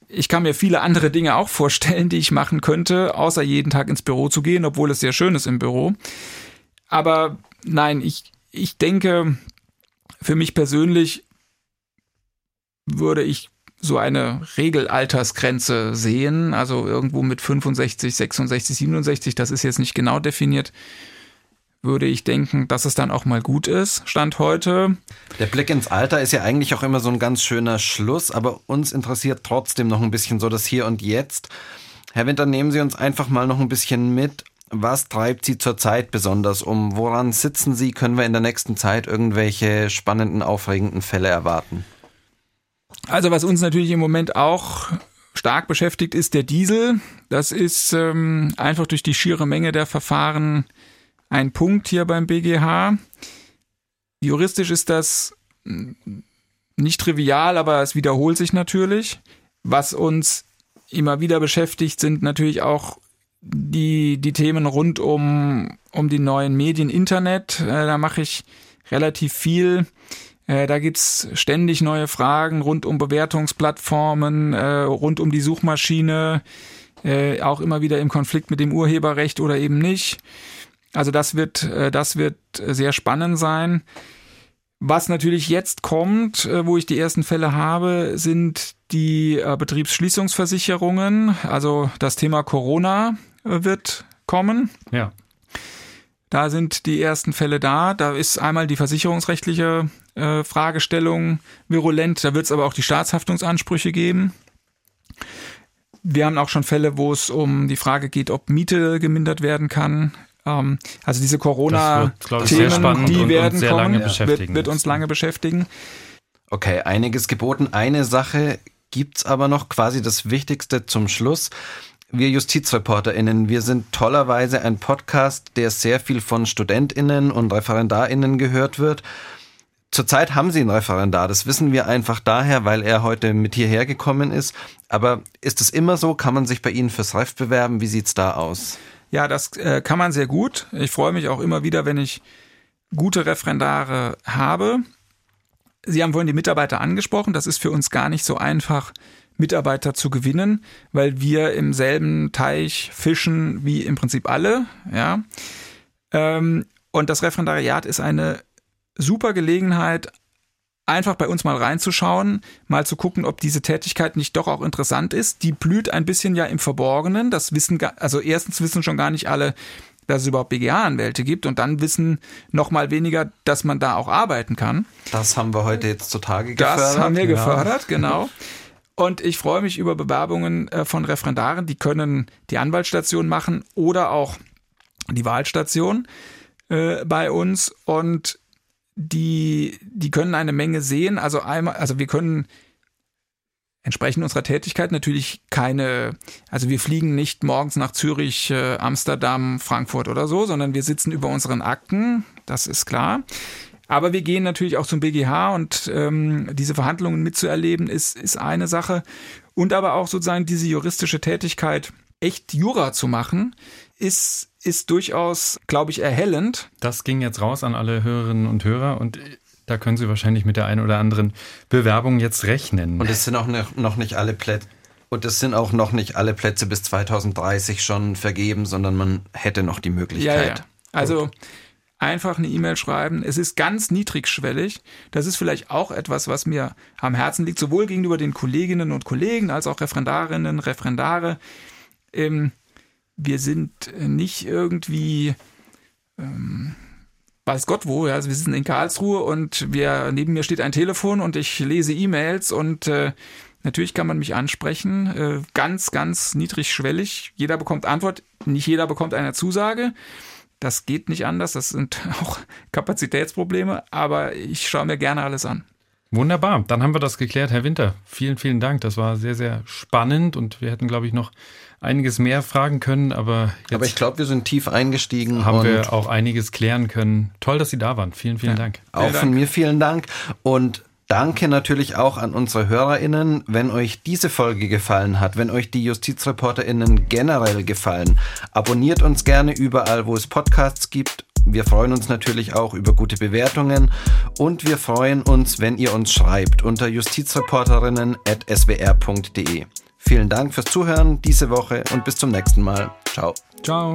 ich kann mir viele andere Dinge auch vorstellen, die ich machen könnte, außer jeden Tag ins Büro zu gehen, obwohl es sehr schön ist im Büro. Aber nein, ich, ich denke, für mich persönlich würde ich so eine Regelaltersgrenze sehen, also irgendwo mit 65, 66, 67, das ist jetzt nicht genau definiert, würde ich denken, dass es dann auch mal gut ist, Stand heute. Der Blick ins Alter ist ja eigentlich auch immer so ein ganz schöner Schluss, aber uns interessiert trotzdem noch ein bisschen so das Hier und Jetzt. Herr Winter, nehmen Sie uns einfach mal noch ein bisschen mit. Was treibt Sie zurzeit besonders um? Woran sitzen Sie? Können wir in der nächsten Zeit irgendwelche spannenden, aufregenden Fälle erwarten? Also was uns natürlich im Moment auch stark beschäftigt, ist der Diesel. Das ist ähm, einfach durch die schiere Menge der Verfahren ein Punkt hier beim BGH. Juristisch ist das hm, nicht trivial, aber es wiederholt sich natürlich. Was uns immer wieder beschäftigt, sind natürlich auch die, die Themen rund um, um die neuen Medien, Internet. Äh, da mache ich relativ viel. Äh, da gibt's ständig neue Fragen rund um Bewertungsplattformen, äh, rund um die Suchmaschine, äh, auch immer wieder im Konflikt mit dem Urheberrecht oder eben nicht. Also das wird, äh, das wird sehr spannend sein. Was natürlich jetzt kommt, äh, wo ich die ersten Fälle habe, sind die äh, Betriebsschließungsversicherungen. Also das Thema Corona wird kommen. Ja. Da sind die ersten Fälle da. Da ist einmal die versicherungsrechtliche äh, Fragestellung virulent. Da wird es aber auch die Staatshaftungsansprüche geben. Wir haben auch schon Fälle, wo es um die Frage geht, ob Miete gemindert werden kann. Ähm, also diese Corona-Themen, die werden und kommen, wird, wird uns lange beschäftigen. Okay, einiges geboten. Eine Sache gibt's aber noch, quasi das Wichtigste zum Schluss. Wir JustizreporterInnen, wir sind tollerweise ein Podcast, der sehr viel von StudentInnen und ReferendarInnen gehört wird. Zurzeit haben Sie einen Referendar, das wissen wir einfach daher, weil er heute mit hierher gekommen ist. Aber ist es immer so? Kann man sich bei Ihnen fürs Ref bewerben? Wie sieht's da aus? Ja, das äh, kann man sehr gut. Ich freue mich auch immer wieder, wenn ich gute Referendare habe. Sie haben vorhin die Mitarbeiter angesprochen. Das ist für uns gar nicht so einfach, Mitarbeiter zu gewinnen, weil wir im selben Teich fischen wie im Prinzip alle. Ja. Ähm, und das Referendariat ist eine super Gelegenheit, einfach bei uns mal reinzuschauen, mal zu gucken, ob diese Tätigkeit nicht doch auch interessant ist. Die blüht ein bisschen ja im Verborgenen. Das wissen, also erstens wissen schon gar nicht alle, dass es überhaupt BGA-Anwälte gibt und dann wissen noch mal weniger, dass man da auch arbeiten kann. Das haben wir heute jetzt zutage gefördert. Das haben wir gefördert, ja. genau. *laughs* Und ich freue mich über Bewerbungen äh, von Referendaren, die können die Anwaltsstation machen oder auch die Wahlstation äh, bei uns und die, die können eine Menge sehen. Also einmal, also wir können entsprechend unserer Tätigkeit natürlich keine, also wir fliegen nicht morgens nach Zürich, äh, Amsterdam, Frankfurt oder so, sondern wir sitzen über unseren Akten, das ist klar. Aber wir gehen natürlich auch zum BGH und ähm, diese Verhandlungen mitzuerleben ist, ist eine Sache. Und aber auch sozusagen diese juristische Tätigkeit echt Jura zu machen, ist, ist durchaus, glaube ich, erhellend. Das ging jetzt raus an alle Hörerinnen und Hörer und da können Sie wahrscheinlich mit der einen oder anderen Bewerbung jetzt rechnen. Und es sind auch noch nicht alle Plätze. Und es sind auch noch nicht alle Plätze bis 2030 schon vergeben, sondern man hätte noch die Möglichkeit. Ja, ja. Also Gut. Einfach eine E-Mail schreiben. Es ist ganz niedrigschwellig. Das ist vielleicht auch etwas, was mir am Herzen liegt, sowohl gegenüber den Kolleginnen und Kollegen als auch Referendarinnen, Referendare. Ähm, wir sind nicht irgendwie ähm, weiß Gott wo, ja, also wir sitzen in Karlsruhe und wir, neben mir steht ein Telefon und ich lese E-Mails und äh, natürlich kann man mich ansprechen, äh, ganz, ganz niedrigschwellig. Jeder bekommt Antwort, nicht jeder bekommt eine Zusage. Das geht nicht anders, das sind *laughs* auch Kapazitätsprobleme, aber ich schaue mir gerne alles an. Wunderbar, dann haben wir das geklärt, Herr Winter. Vielen, vielen Dank. Das war sehr, sehr spannend und wir hätten, glaube ich, noch einiges mehr fragen können, aber jetzt aber ich glaube, wir sind tief eingestiegen. Haben wir auch einiges klären können. Toll, dass Sie da waren. Vielen, vielen ja. Dank. Auch vielen von mir vielen Dank und Danke natürlich auch an unsere HörerInnen. Wenn euch diese Folge gefallen hat, wenn euch die JustizreporterInnen generell gefallen, abonniert uns gerne überall, wo es Podcasts gibt. Wir freuen uns natürlich auch über gute Bewertungen und wir freuen uns, wenn ihr uns schreibt unter justizreporterinnen.swr.de. Vielen Dank fürs Zuhören diese Woche und bis zum nächsten Mal. Ciao. Ciao.